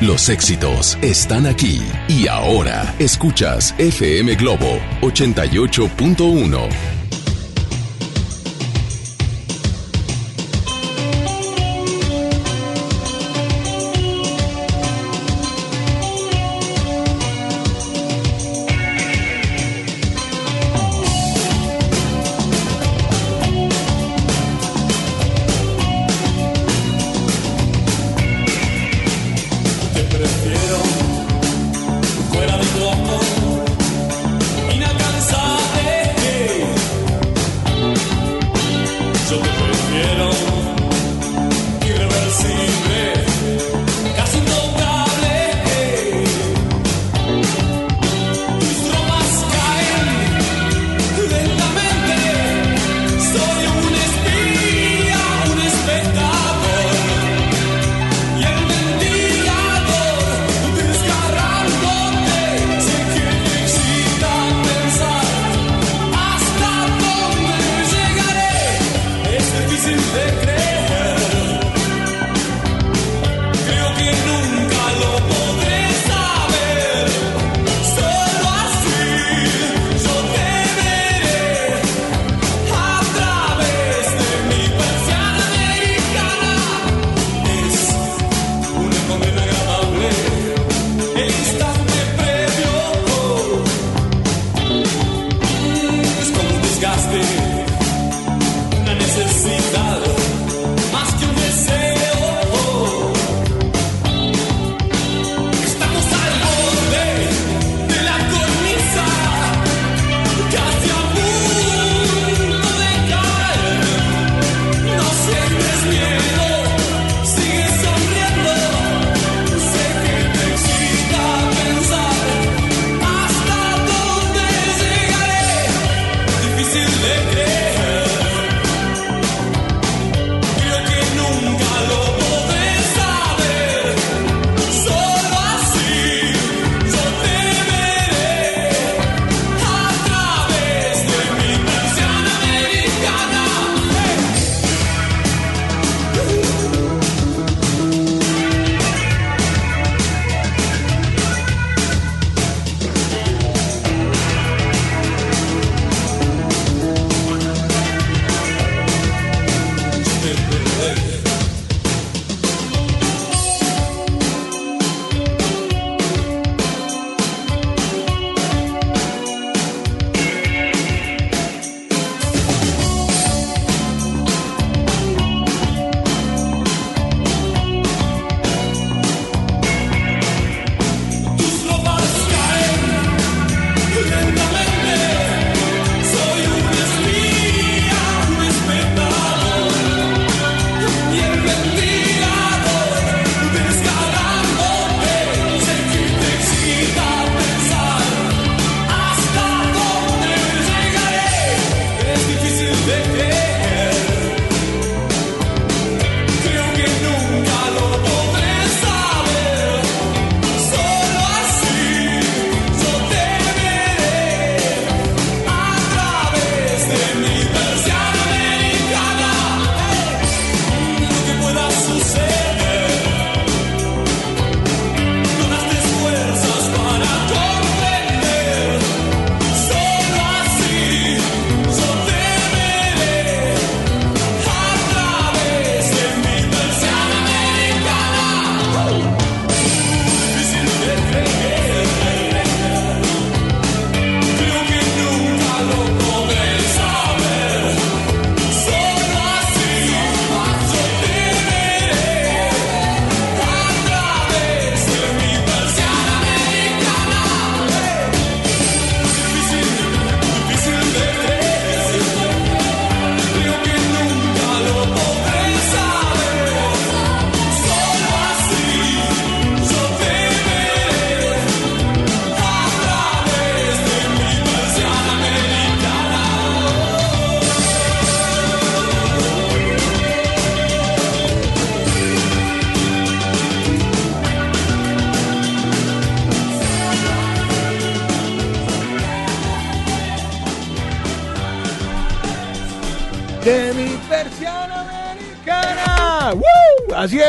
Los éxitos están aquí y ahora escuchas FM Globo 88.1.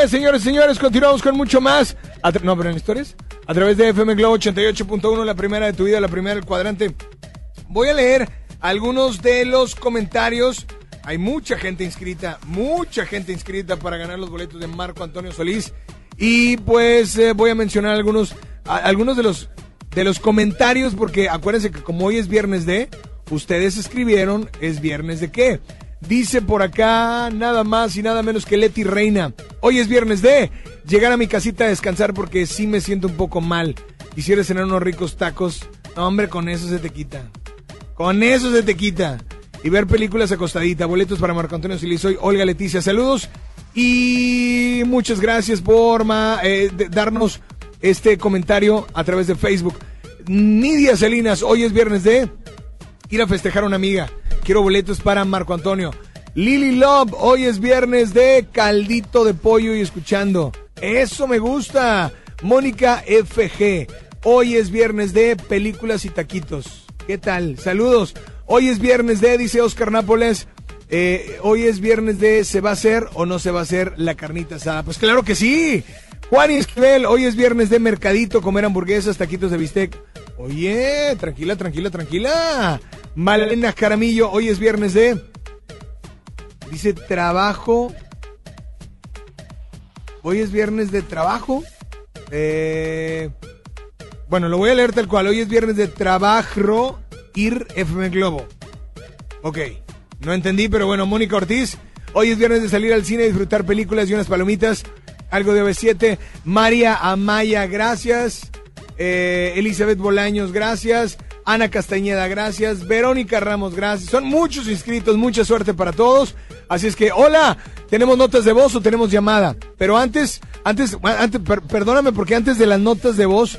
es, señores y señores, continuamos con mucho más. No, pero en historias. A través de FM Globo 88.1, la primera de tu vida, la primera del cuadrante. Voy a leer algunos de los comentarios. Hay mucha gente inscrita, mucha gente inscrita para ganar los boletos de Marco Antonio Solís. Y pues eh, voy a mencionar algunos, a- algunos de los, de los comentarios, porque acuérdense que como hoy es viernes de, ustedes escribieron, es viernes de qué. Dice por acá nada más y nada menos que Leti Reina. Hoy es viernes de llegar a mi casita a descansar porque sí me siento un poco mal. Quisiera cenar unos ricos tacos. No, hombre, con eso se te quita. Con eso se te quita. Y ver películas acostadita. Boletos para Marco Antonio Solís. Soy Olga Leticia. Saludos. Y muchas gracias por eh, darnos este comentario a través de Facebook. Nidia Salinas, hoy es viernes de ir a festejar a una amiga. Quiero boletos para Marco Antonio. Lily Love, hoy es viernes de caldito de pollo y escuchando. Eso me gusta. Mónica FG, hoy es viernes de películas y taquitos. ¿Qué tal? Saludos. Hoy es viernes de, dice Oscar Nápoles. eh, hoy es viernes de, ¿se va a hacer o no se va a hacer la carnita asada? Pues claro que sí. Juan Esquivel, hoy es viernes de mercadito, comer hamburguesas, taquitos de bistec. Oye, tranquila, tranquila, tranquila. Malena Caramillo, hoy es viernes de. Dice trabajo. Hoy es viernes de trabajo. Eh, bueno, lo voy a leer tal cual. Hoy es viernes de trabajo. Ir FM Globo. Ok, no entendí, pero bueno, Mónica Ortiz. Hoy es viernes de salir al cine, disfrutar películas y unas palomitas. Algo de OV7. María Amaya, gracias. Eh, Elizabeth Bolaños, gracias. Ana Castañeda, gracias. Verónica Ramos, gracias. Son muchos inscritos, mucha suerte para todos. Así es que, hola, ¿tenemos notas de voz o tenemos llamada? Pero antes, antes, antes per- perdóname porque antes de las notas de voz,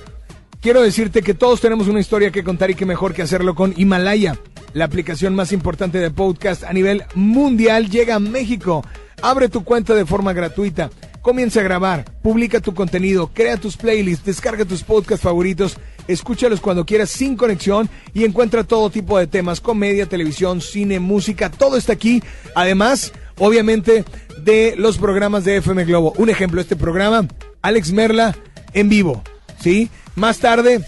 quiero decirte que todos tenemos una historia que contar y que mejor que hacerlo con Himalaya, la aplicación más importante de podcast a nivel mundial, llega a México. Abre tu cuenta de forma gratuita. Comienza a grabar, publica tu contenido, crea tus playlists, descarga tus podcasts favoritos, escúchalos cuando quieras sin conexión y encuentra todo tipo de temas, comedia, televisión, cine, música, todo está aquí. Además, obviamente, de los programas de FM Globo. Un ejemplo, este programa, Alex Merla en vivo, ¿sí? Más tarde,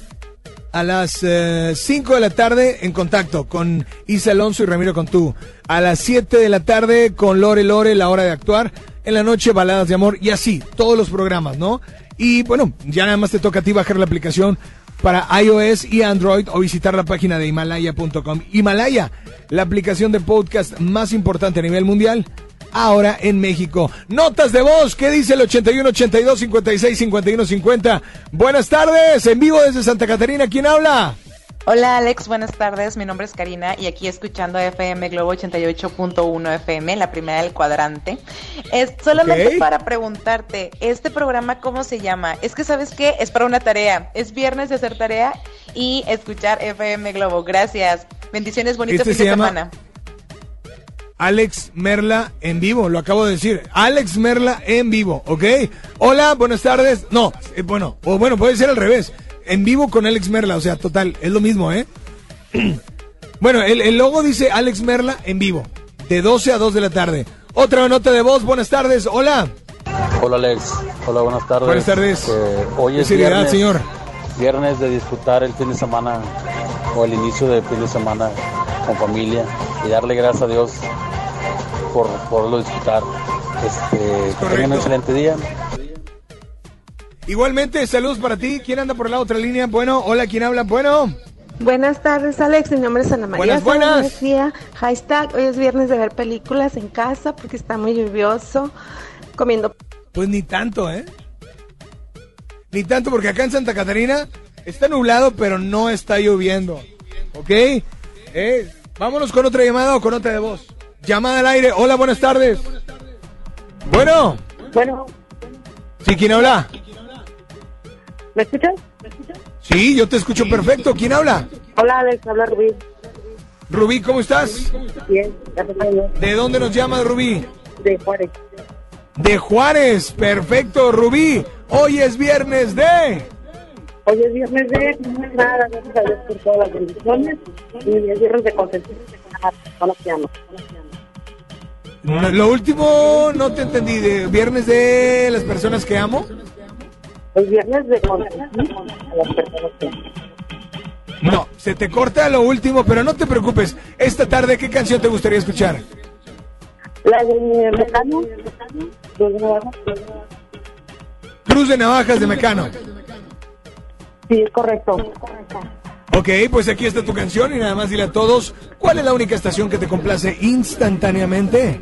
a las 5 de la tarde en contacto con Isa Alonso y Ramiro Contú. A las 7 de la tarde con Lore Lore, la hora de actuar. En la noche, baladas de amor y así, todos los programas, ¿no? Y bueno, ya nada más te toca a ti bajar la aplicación para iOS y Android o visitar la página de Himalaya.com. Himalaya, la aplicación de podcast más importante a nivel mundial, ahora en México. Notas de voz, ¿qué dice el 81 82 56 51 50? Buenas tardes, en vivo desde Santa Catarina, ¿quién habla? Hola Alex, buenas tardes. Mi nombre es Karina y aquí escuchando FM Globo 88.1 FM, la primera del cuadrante. Es solamente para preguntarte, ¿este programa cómo se llama? Es que sabes qué, es para una tarea. Es viernes de hacer tarea y escuchar FM Globo. Gracias. Bendiciones, bonito Este fin de llama- semana. Alex Merla en vivo, lo acabo de decir. Alex Merla en vivo, ¿ok? Hola, buenas tardes. No, eh, bueno, o bueno, puede ser al revés. En vivo con Alex Merla, o sea, total, es lo mismo, ¿eh? bueno, el, el logo dice Alex Merla en vivo, de 12 a 2 de la tarde. Otra nota de voz, buenas tardes, hola. Hola Alex, hola buenas tardes. Buenas tardes. Eh, hoy es seriedad, viernes, señor. viernes de disfrutar el fin de semana o el inicio del fin de semana con familia y darle gracias a Dios por poderlo disfrutar. Este, que tengan un excelente día. Igualmente, saludos para ti. ¿Quién anda por la otra línea? Bueno, hola, ¿quién habla? Bueno. Buenas tardes, Alex. Mi nombre es Ana María. Buenas, buenas. Hashtag, hoy es viernes de ver películas en casa porque está muy lluvioso. Comiendo. Pues ni tanto, ¿eh? Ni tanto, porque acá en Santa Catarina está nublado, pero no está lloviendo. ¿Ok? Eh, vámonos con otra llamada o con otra de voz. Llamada al aire. Hola, buenas tardes. Bueno. Bueno. ¿Sí, quién habla? ¿Me escuchas? Sí, yo te escucho perfecto. ¿Quién habla? Hola, Alex. Habla Rubí. Rubí, ¿cómo estás? Bien, gracias a Dios. ¿De dónde nos llamas, Rubí? De Juárez. De Juárez. Perfecto, Rubí. Hoy es viernes de... Hoy es viernes de nada, gracias a Dios por todas las bendiciones. Y es viernes de consentir a los que amo. Lo último no te entendí. ¿De viernes de las personas que amo? Es viernes de amo. No, se te corta lo último, pero no te preocupes. Esta tarde, ¿qué canción te gustaría escuchar? La de Mecano. Cruz de Navajas. Cruz de Navajas de Mecano. Sí, es correcto. Ok, pues aquí está tu canción y nada más dile a todos, ¿cuál es la única estación que te complace instantáneamente?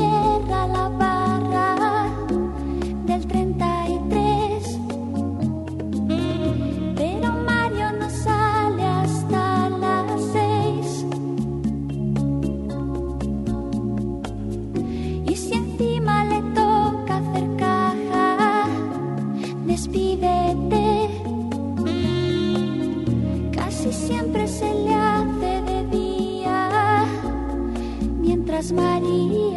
mientras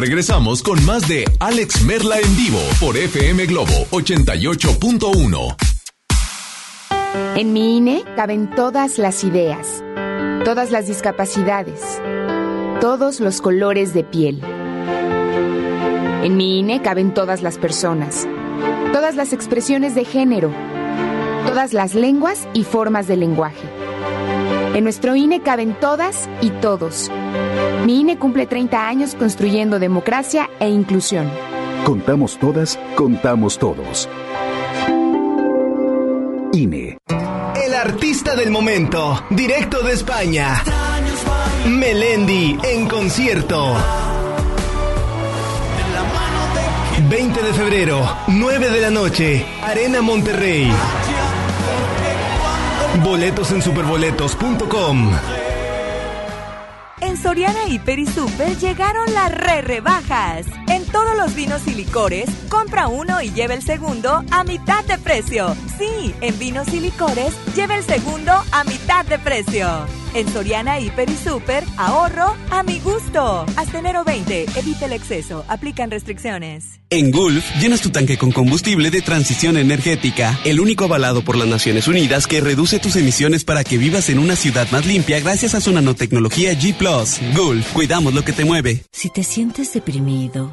regresamos con más de Alex Merla en vivo por FM Globo 88.1. En mi INE caben todas las ideas, todas las discapacidades, todos los colores de piel. En mi INE caben todas las personas, todas las expresiones de género, todas las lenguas y formas de lenguaje. En nuestro INE caben todas y todos. Mi INE cumple 30 años construyendo democracia e inclusión. Contamos todas, contamos todos. INE. El artista del momento, directo de España. Melendi en concierto. 20 de febrero, 9 de la noche, Arena Monterrey. Boletos en superboletos.com. Soriana y Super llegaron las re rebajas. En todos los vinos y licores, compra uno y lleva el segundo a mitad de precio. Sí, en vinos y licores, lleva el segundo a mitad de precio. En Soriana Hiper y Super, ahorro a mi gusto. Hasta enero 20, evita el exceso, aplican restricciones. En Gulf, llenas tu tanque con combustible de transición energética, el único avalado por las Naciones Unidas que reduce tus emisiones para que vivas en una ciudad más limpia gracias a su nanotecnología G ⁇ Gulf, cuidamos lo que te mueve. Si te sientes deprimido,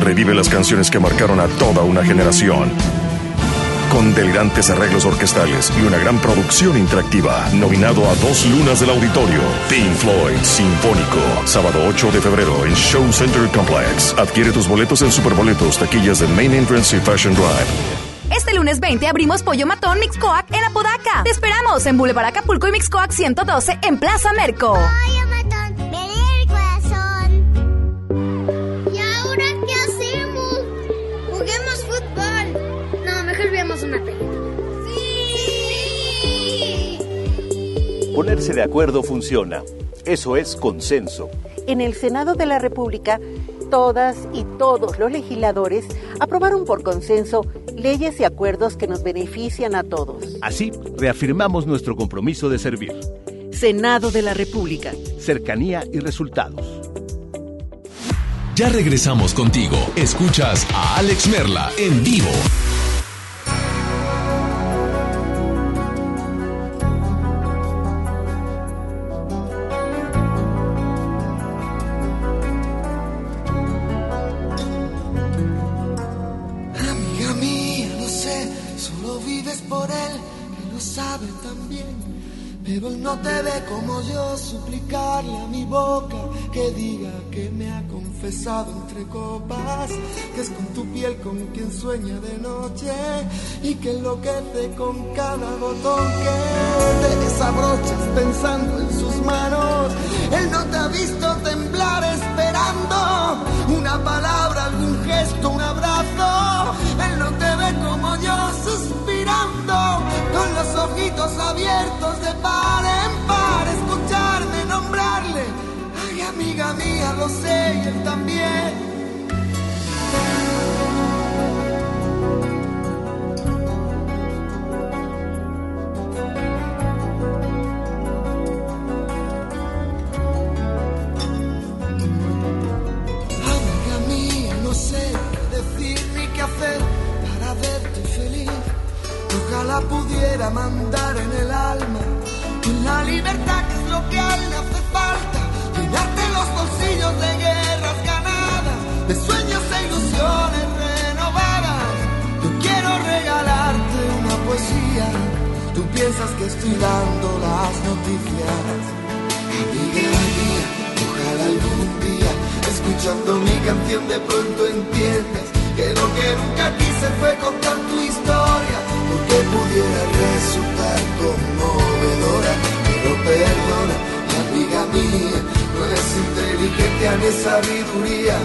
Revive las canciones que marcaron a toda una generación con delirantes arreglos orquestales y una gran producción interactiva. Nominado a dos lunas del auditorio. Pink Floyd Sinfónico. Sábado 8 de febrero en Show Center Complex. Adquiere tus boletos en Superboletos, taquillas de Main Entrance y Fashion Drive. Este lunes 20 abrimos Pollo Matón Mixcoac en Apodaca. Te esperamos en Boulevard Acapulco y Mixcoac 112 en Plaza Merco. Ponerse de acuerdo funciona. Eso es consenso. En el Senado de la República, todas y todos los legisladores aprobaron por consenso leyes y acuerdos que nos benefician a todos. Así, reafirmamos nuestro compromiso de servir. Senado de la República. Cercanía y resultados. Ya regresamos contigo. Escuchas a Alex Merla en vivo. Por él, que lo sabe también. Pero él no te ve como yo, suplicarle a mi boca que diga que me ha confesado entre copas, que es con tu piel con quien sueña de noche y que enloquece con cada botón que te desabrochas pensando en sus manos. Él no te ha visto temblar esperando una palabra, algún gesto, un abrazo. Él no te ve como yo suspirando con los ojitos abiertos de par en par, escucharme nombrarle. Ay, amiga mía, lo sé y él también. Amiga mía, no sé qué decir ni qué hacer. Ojalá pudiera mandar en el alma en la libertad que es lo que a él hace falta. Llenarte los bolsillos de guerras ganadas, de sueños e ilusiones renovadas. Yo quiero regalarte una poesía. Tú piensas que estoy dando las noticias. Amiga mía, ojalá algún día, escuchando mi canción, de pronto entiendas que lo que nunca quise fue contar tu historia, porque pudiera resultar conmovedora, pero perdona, amiga mía, no es inteligencia ni sabiduría,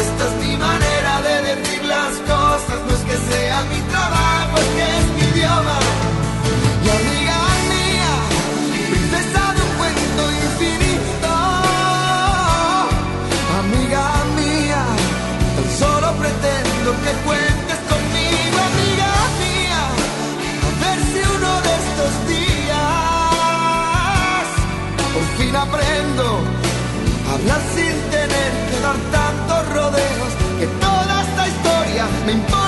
Esta es mi manera de decir las cosas, no es que sea mi trabajo, es mi idioma. Hablar sin tener que dar tantos rodeos. Que toda esta historia me importa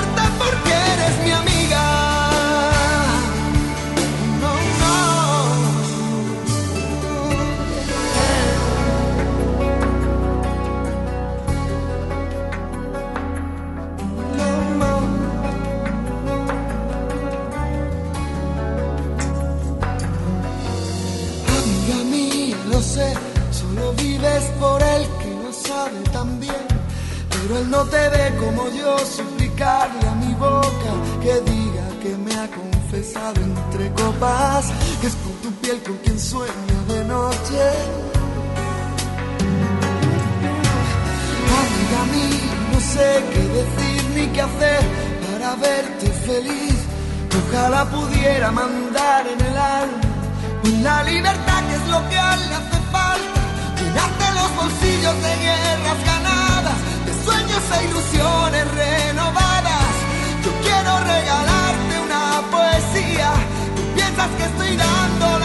Pero él no te ve como yo suplicarle a mi boca que diga que me ha confesado entre copas, que es por tu piel con quien sueño de noche. Amiga mía, no sé qué decir ni qué hacer para verte feliz. Ojalá pudiera mandar en el alma en la libertad que es lo que a él le hace falta. Llenarte los bolsillos de guerras sueños e ilusiones renovadas. Yo quiero regalarte una poesía. Tú piensas que estoy dando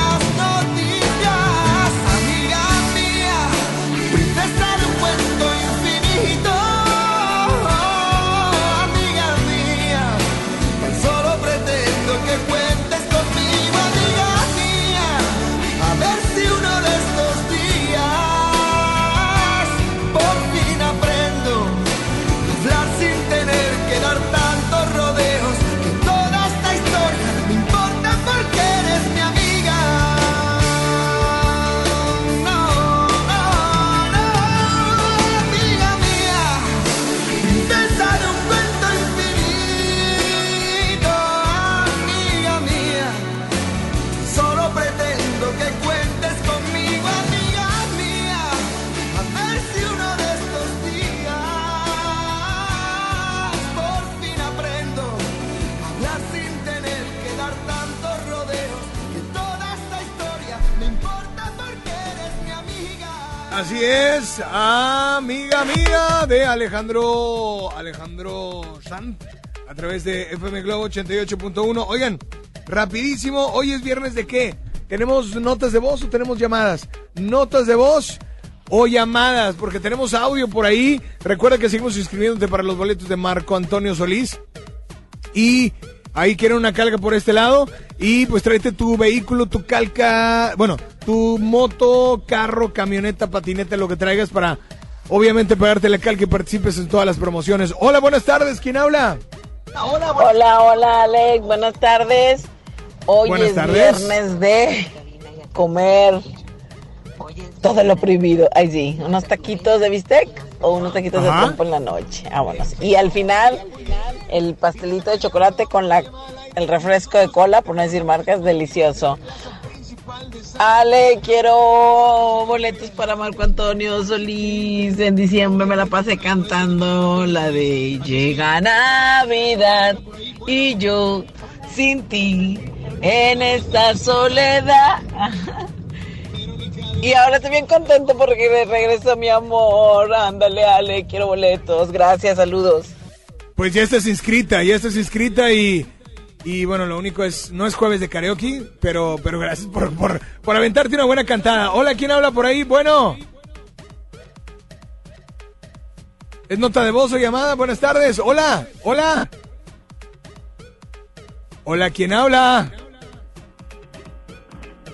de Alejandro Alejandro Sant a través de FM Globo 88.1. Oigan, rapidísimo, hoy es viernes de qué? ¿Tenemos notas de voz o tenemos llamadas? Notas de voz o llamadas, porque tenemos audio por ahí. Recuerda que seguimos inscribiéndote para los boletos de Marco Antonio Solís. Y ahí quieren una calca por este lado. Y pues tráete tu vehículo, tu calca, bueno, tu moto, carro, camioneta, patineta, lo que traigas para obviamente pagarte la calca y participes en todas las promociones. Hola, buenas tardes, ¿quién habla? Hola, hola, Alex, buenas tardes. Hoy Buenas es tardes. viernes de comer todo lo prohibido. Ay, sí, unos taquitos de bistec o unos taquitos Ajá. de trompo en la noche. Vámonos. Y al final, el pastelito de chocolate con la, el refresco de cola, por no decir marcas, delicioso. Ale, quiero boletos para Marco Antonio Solís. En diciembre me la pasé cantando la de Llega Navidad y yo sin ti en esta soledad. Y ahora estoy bien contento porque me regresó mi amor. Ándale, Ale, quiero boletos. Gracias, saludos. Pues ya estás inscrita, ya estás inscrita y, y bueno, lo único es, no es jueves de karaoke, pero, pero gracias por, por, por aventarte una buena cantada. Hola, ¿quién habla por ahí? Bueno. ¿Es nota de voz o llamada? Buenas tardes. Hola, hola. Hola, ¿quién habla?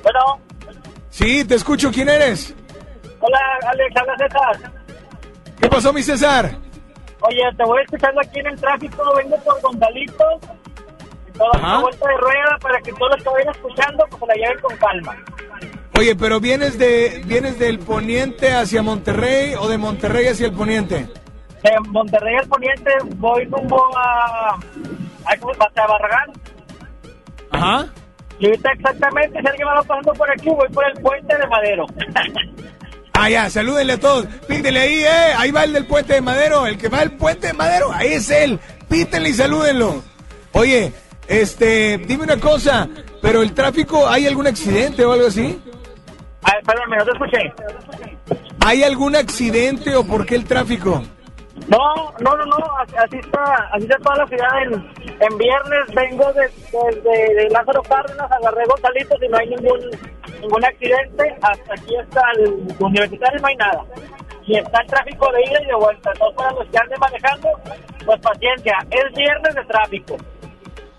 Bueno, Sí, te escucho, ¿quién eres? hola Alex, habla César. ¿Qué pasó, mi César? Oye, te voy escuchando aquí en el tráfico, vengo por Gonzalito toda una vuelta de rueda para que todos los que vayan escuchando pues la lleven con calma. Oye, pero vienes de vienes del poniente hacia Monterrey o de Monterrey hacia el poniente? De Monterrey al poniente voy rumbo a, a, Barragán. Ajá. Y ahorita exactamente, si alguien va pasando por aquí, voy por el puente de Madero. Ah, ya, salúdenle a todos. Píntele ahí, eh. Ahí va el del puente de Madero. El que va al puente de Madero, ahí es él. Pítenle y salúdenlo. Oye, este, dime una cosa, pero el tráfico, ¿hay algún accidente o algo así? Ah, perdón, no te escuché. ¿Hay algún accidente o por qué el tráfico? No, no, no, no, así está, así está toda la ciudad. En, en viernes vengo desde de, de, de Lázaro Cárdenas, agarré Gonzalitos y no hay ningún ningún accidente. Hasta aquí está el universitario, y no hay nada. Y está el tráfico de ida y de vuelta. Todos para los que anden manejando, pues paciencia, es viernes de tráfico.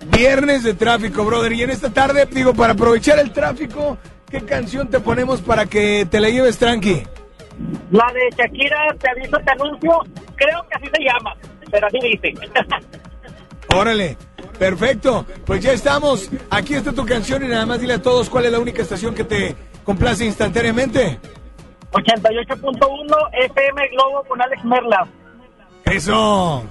Viernes de tráfico, brother. Y en esta tarde, digo, para aprovechar el tráfico, ¿qué canción te ponemos para que te la lleves tranqui? La de Shakira, te aviso, te anuncio. Creo que así se llama, pero así dice. Órale. Perfecto, pues ya estamos. Aquí está tu canción y nada más dile a todos cuál es la única estación que te complace instantáneamente. 88.1 FM Globo con Alex Merla. Eso.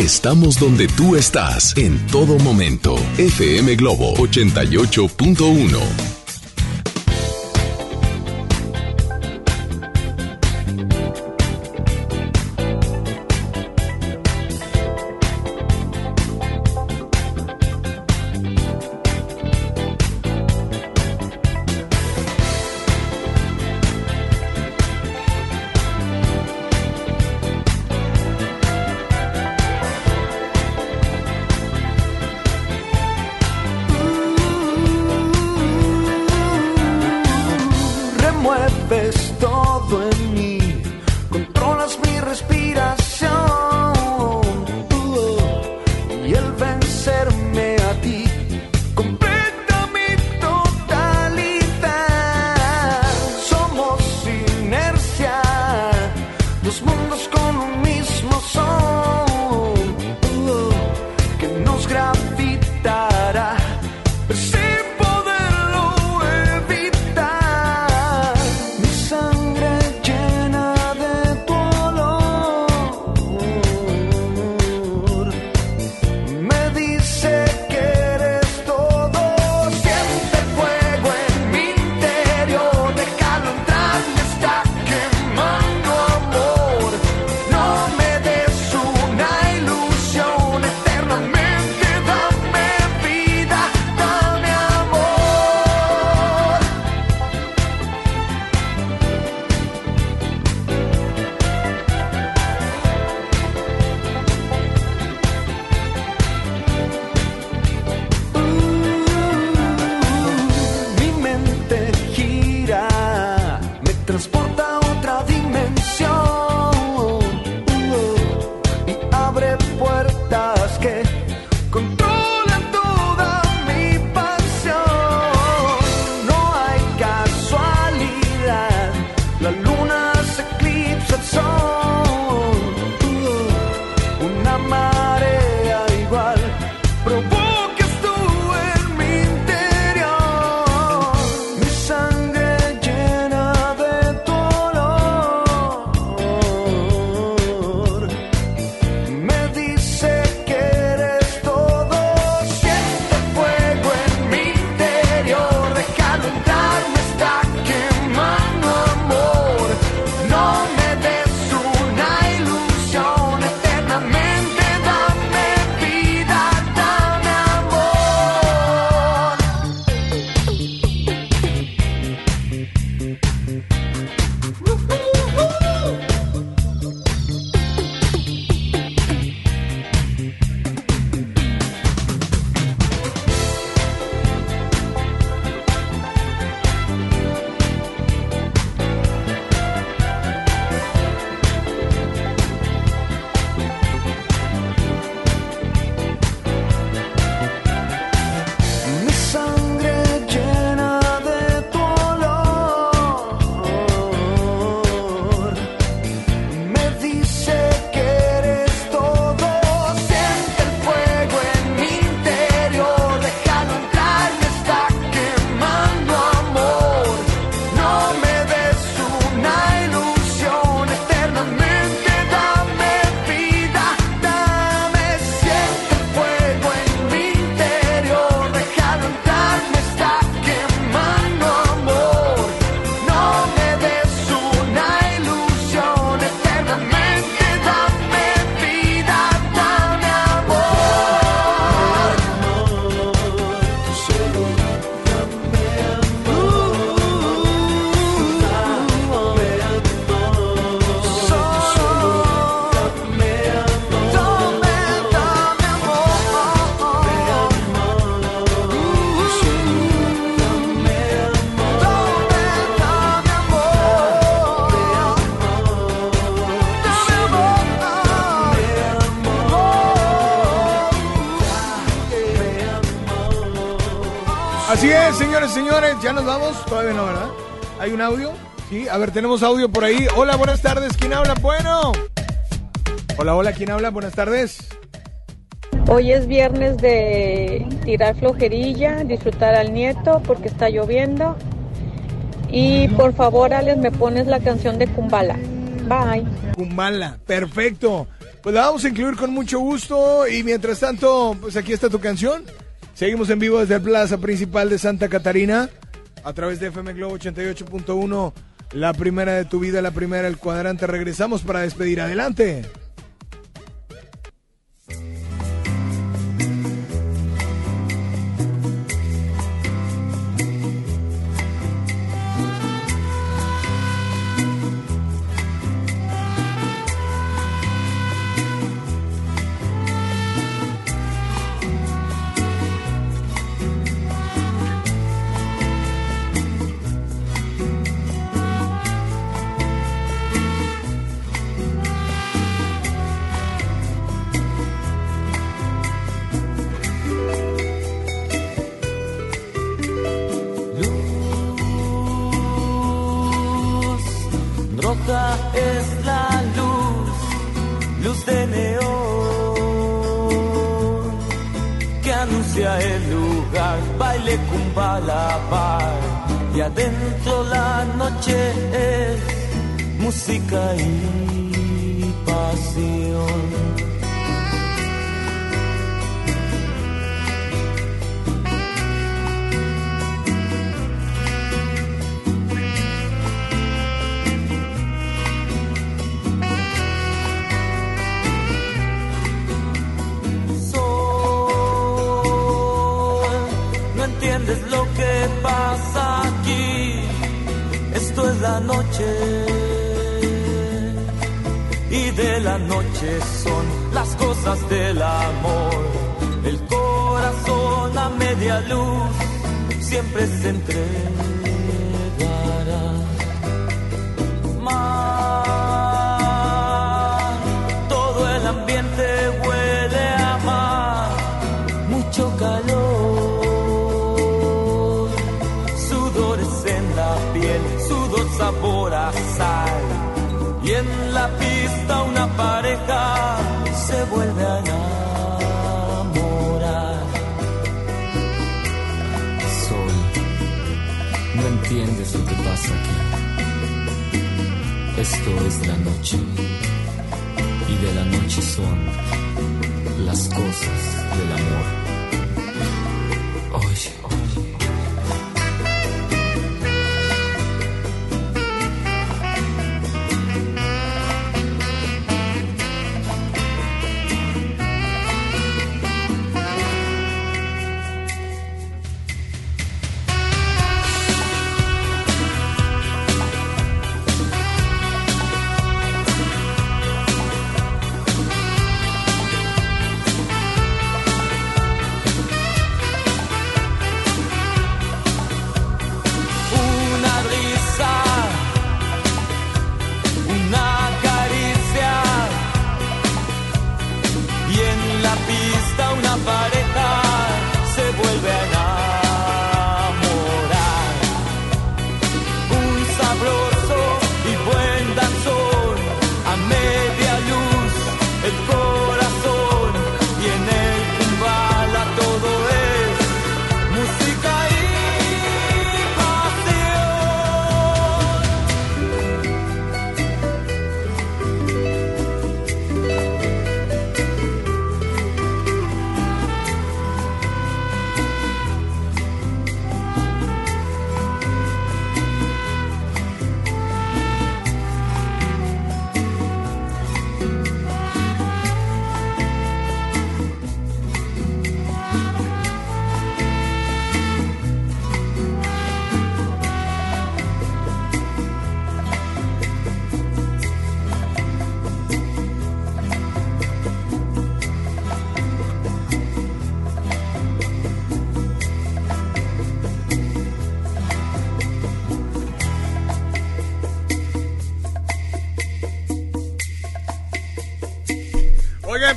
Estamos donde tú estás en todo momento. FM Globo 88.1. un audio? Sí, a ver, tenemos audio por ahí. Hola, buenas tardes. ¿Quién habla? Bueno. Hola, hola, ¿quién habla? Buenas tardes. Hoy es viernes de tirar flojerilla, disfrutar al nieto porque está lloviendo. Y por favor, Alex, me pones la canción de Kumbala. Bye. Kumbala, perfecto. Pues la vamos a incluir con mucho gusto y mientras tanto, pues aquí está tu canción. Seguimos en vivo desde el Plaza Principal de Santa Catarina a través de FM Globo 88.1, la primera de tu vida, la primera del cuadrante. Regresamos para despedir. Adelante. Música y entiendes lo que pasa aquí. Esto es la noche. Y de la noche son las cosas del amor.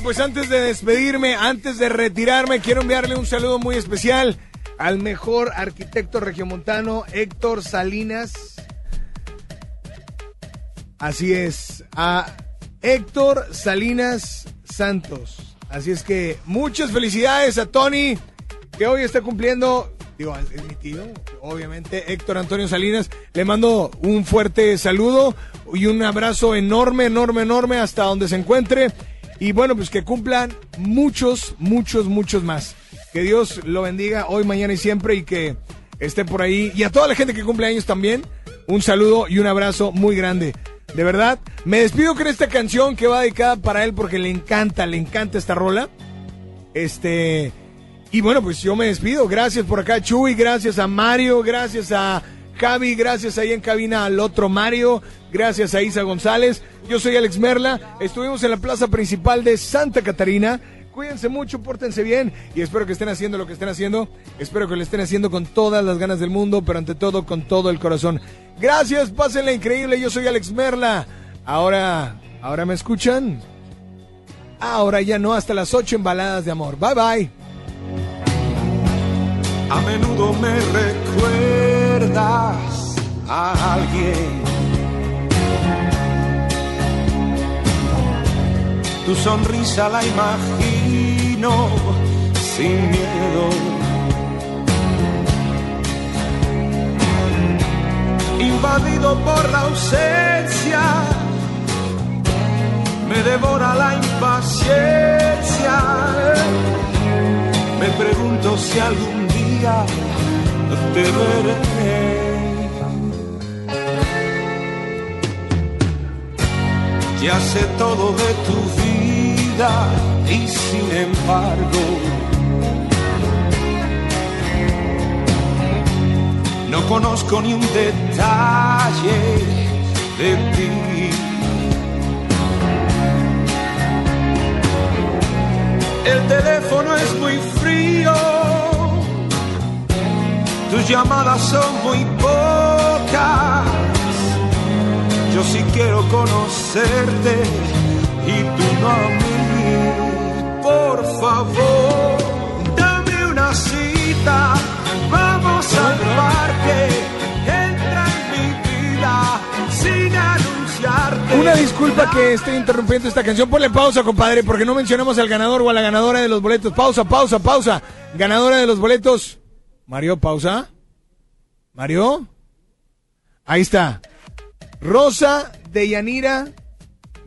Pues antes de despedirme, antes de retirarme, quiero enviarle un saludo muy especial al mejor arquitecto regiomontano, Héctor Salinas. Así es, a Héctor Salinas Santos. Así es que muchas felicidades a Tony, que hoy está cumpliendo, digo, es mi tío, obviamente, Héctor Antonio Salinas. Le mando un fuerte saludo y un abrazo enorme, enorme, enorme hasta donde se encuentre. Y bueno, pues que cumplan muchos, muchos, muchos más. Que Dios lo bendiga hoy, mañana y siempre y que esté por ahí. Y a toda la gente que cumple años también, un saludo y un abrazo muy grande. De verdad, me despido con esta canción que va dedicada para él porque le encanta, le encanta esta rola. Este, y bueno, pues yo me despido. Gracias por acá, Chuy. Gracias a Mario. Gracias a Javi. Gracias ahí en cabina al otro Mario. Gracias a Isa González. Yo soy Alex Merla. Estuvimos en la plaza principal de Santa Catarina. Cuídense mucho, pórtense bien y espero que estén haciendo lo que estén haciendo. Espero que lo estén haciendo con todas las ganas del mundo, pero ante todo con todo el corazón. Gracias, pásenla increíble. Yo soy Alex Merla. Ahora, ahora me escuchan. Ahora ya no, hasta las 8 en baladas de amor. Bye bye. A menudo me a alguien. Tu sonrisa la imagino sin miedo. Invadido por la ausencia, me devora la impaciencia. Me pregunto si algún día te veré. Ya sé todo de tu vida y sin embargo no conozco ni un detalle de ti. El teléfono es muy frío, tus llamadas son muy pocas. Yo sí quiero conocerte y tú no a mí. Por favor, dame una cita. Vamos al parque. Una disculpa que esté interrumpiendo esta canción. Ponle pausa, compadre, porque no mencionamos al ganador o a la ganadora de los boletos. Pausa, pausa, pausa. Ganadora de los boletos. Mario, pausa. Mario. Ahí está. Rosa de Yanira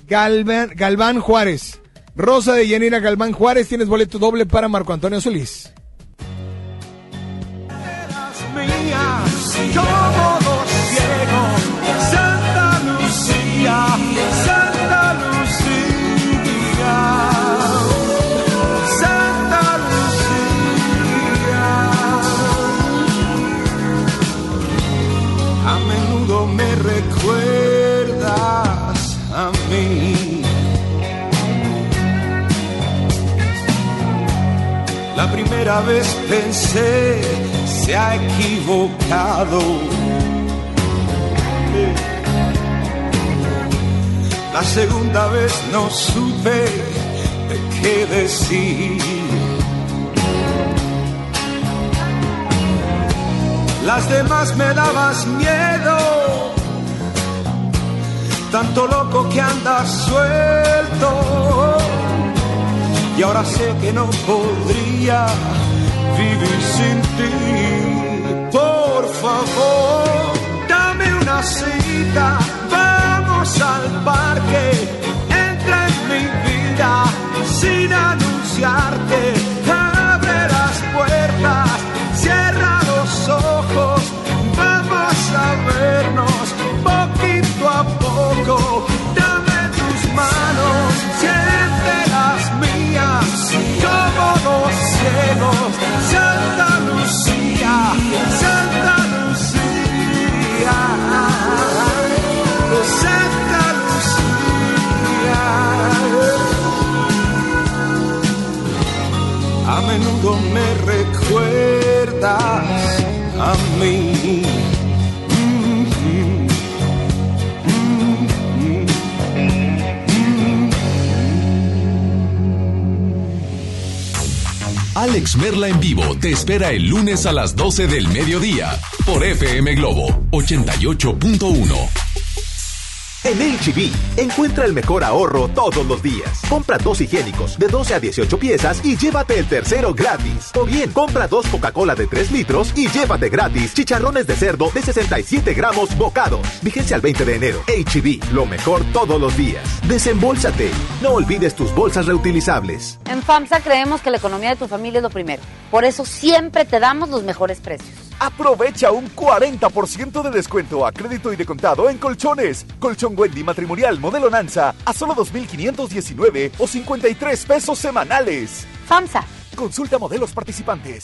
Galván, Galván Juárez. Rosa de Yanira Galván Juárez, tienes boleto doble para Marco Antonio Solís. Me recuerdas a mí. La primera vez pensé se ha equivocado. La segunda vez no supe qué decir. Las demás me dabas miedo, tanto loco que andas suelto. Y ahora sé que no podría vivir sin ti. Por favor, dame una cita, vamos al parque. Entra en mi vida sin anunciarte. Santa Lucía, Santa Lucía, oh, Santa Lucía. A menudo me recuerdas a mí. Alex Merla en vivo te espera el lunes a las 12 del mediodía por FM Globo 88.1. En HB, encuentra el mejor ahorro todos los días. Compra dos higiénicos de 12 a 18 piezas y llévate el tercero gratis. O bien, compra dos Coca-Cola de 3 litros y llévate gratis chicharrones de cerdo de 67 gramos bocados. Vigencia al 20 de enero. HB, lo mejor todos los días. Desembolsate. No olvides tus bolsas reutilizables. En FAMSA creemos que la economía de tu familia es lo primero. Por eso siempre te damos los mejores precios. Aprovecha un 40% de descuento a crédito y de contado en colchones. Colchón Wendy matrimonial modelo Nanza a solo 2.519 o 53 pesos semanales. FAMSA. Consulta modelos participantes.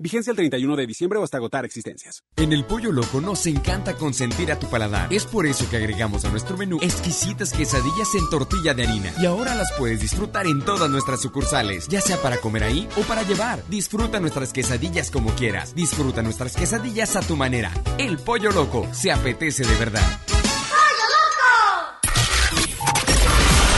Vigencia el 31 de diciembre o hasta agotar existencias. En el Pollo Loco nos encanta consentir a tu paladar. Es por eso que agregamos a nuestro menú exquisitas quesadillas en tortilla de harina. Y ahora las puedes disfrutar en todas nuestras sucursales, ya sea para comer ahí o para llevar. Disfruta nuestras quesadillas como quieras. Disfruta nuestras quesadillas a tu manera. El Pollo Loco se apetece de verdad.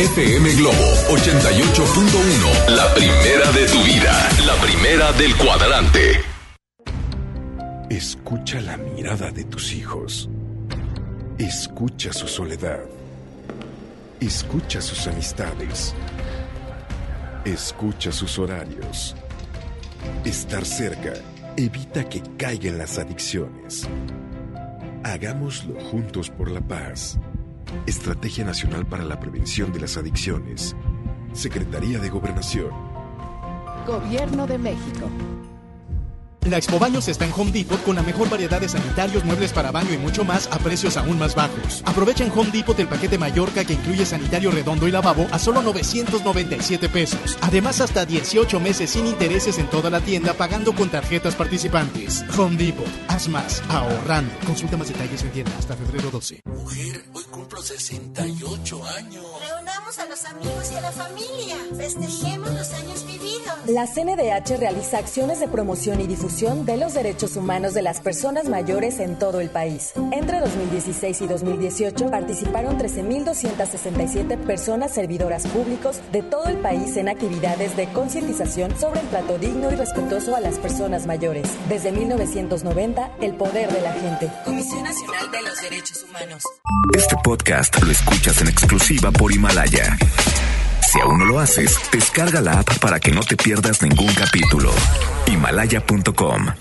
FM Globo 88.1. La primera de tu vida. La primera del cuadrante. Escucha la mirada de tus hijos. Escucha su soledad. Escucha sus amistades. Escucha sus horarios. Estar cerca evita que caigan las adicciones. Hagámoslo juntos por la paz. Estrategia Nacional para la Prevención de las Adicciones. Secretaría de Gobernación. Gobierno de México. La Expo Baños está en Home Depot con la mejor variedad de sanitarios, muebles para baño y mucho más a precios aún más bajos. Aprovecha en Home Depot el paquete Mallorca que incluye sanitario redondo y lavabo a solo 997 pesos. Además, hasta 18 meses sin intereses en toda la tienda pagando con tarjetas participantes. Home Depot, haz más, ahorrando. Consulta más detalles en tienda hasta febrero 12. Mujer, hoy cumplo 68 años. Reunamos a los amigos y a la familia. Festejemos los años vividos. La CNDH realiza acciones de promoción y difusión de los derechos humanos de las personas mayores en todo el país. Entre 2016 y 2018 participaron 13.267 personas servidoras públicos de todo el país en actividades de concientización sobre el trato digno y respetuoso a las personas mayores. Desde 1990, el poder de la gente. Comisión Nacional de los Derechos Humanos. Este podcast lo escuchas en exclusiva por Himalaya. Si aún no lo haces, descarga la app para que no te pierdas ningún capítulo. Himalaya.com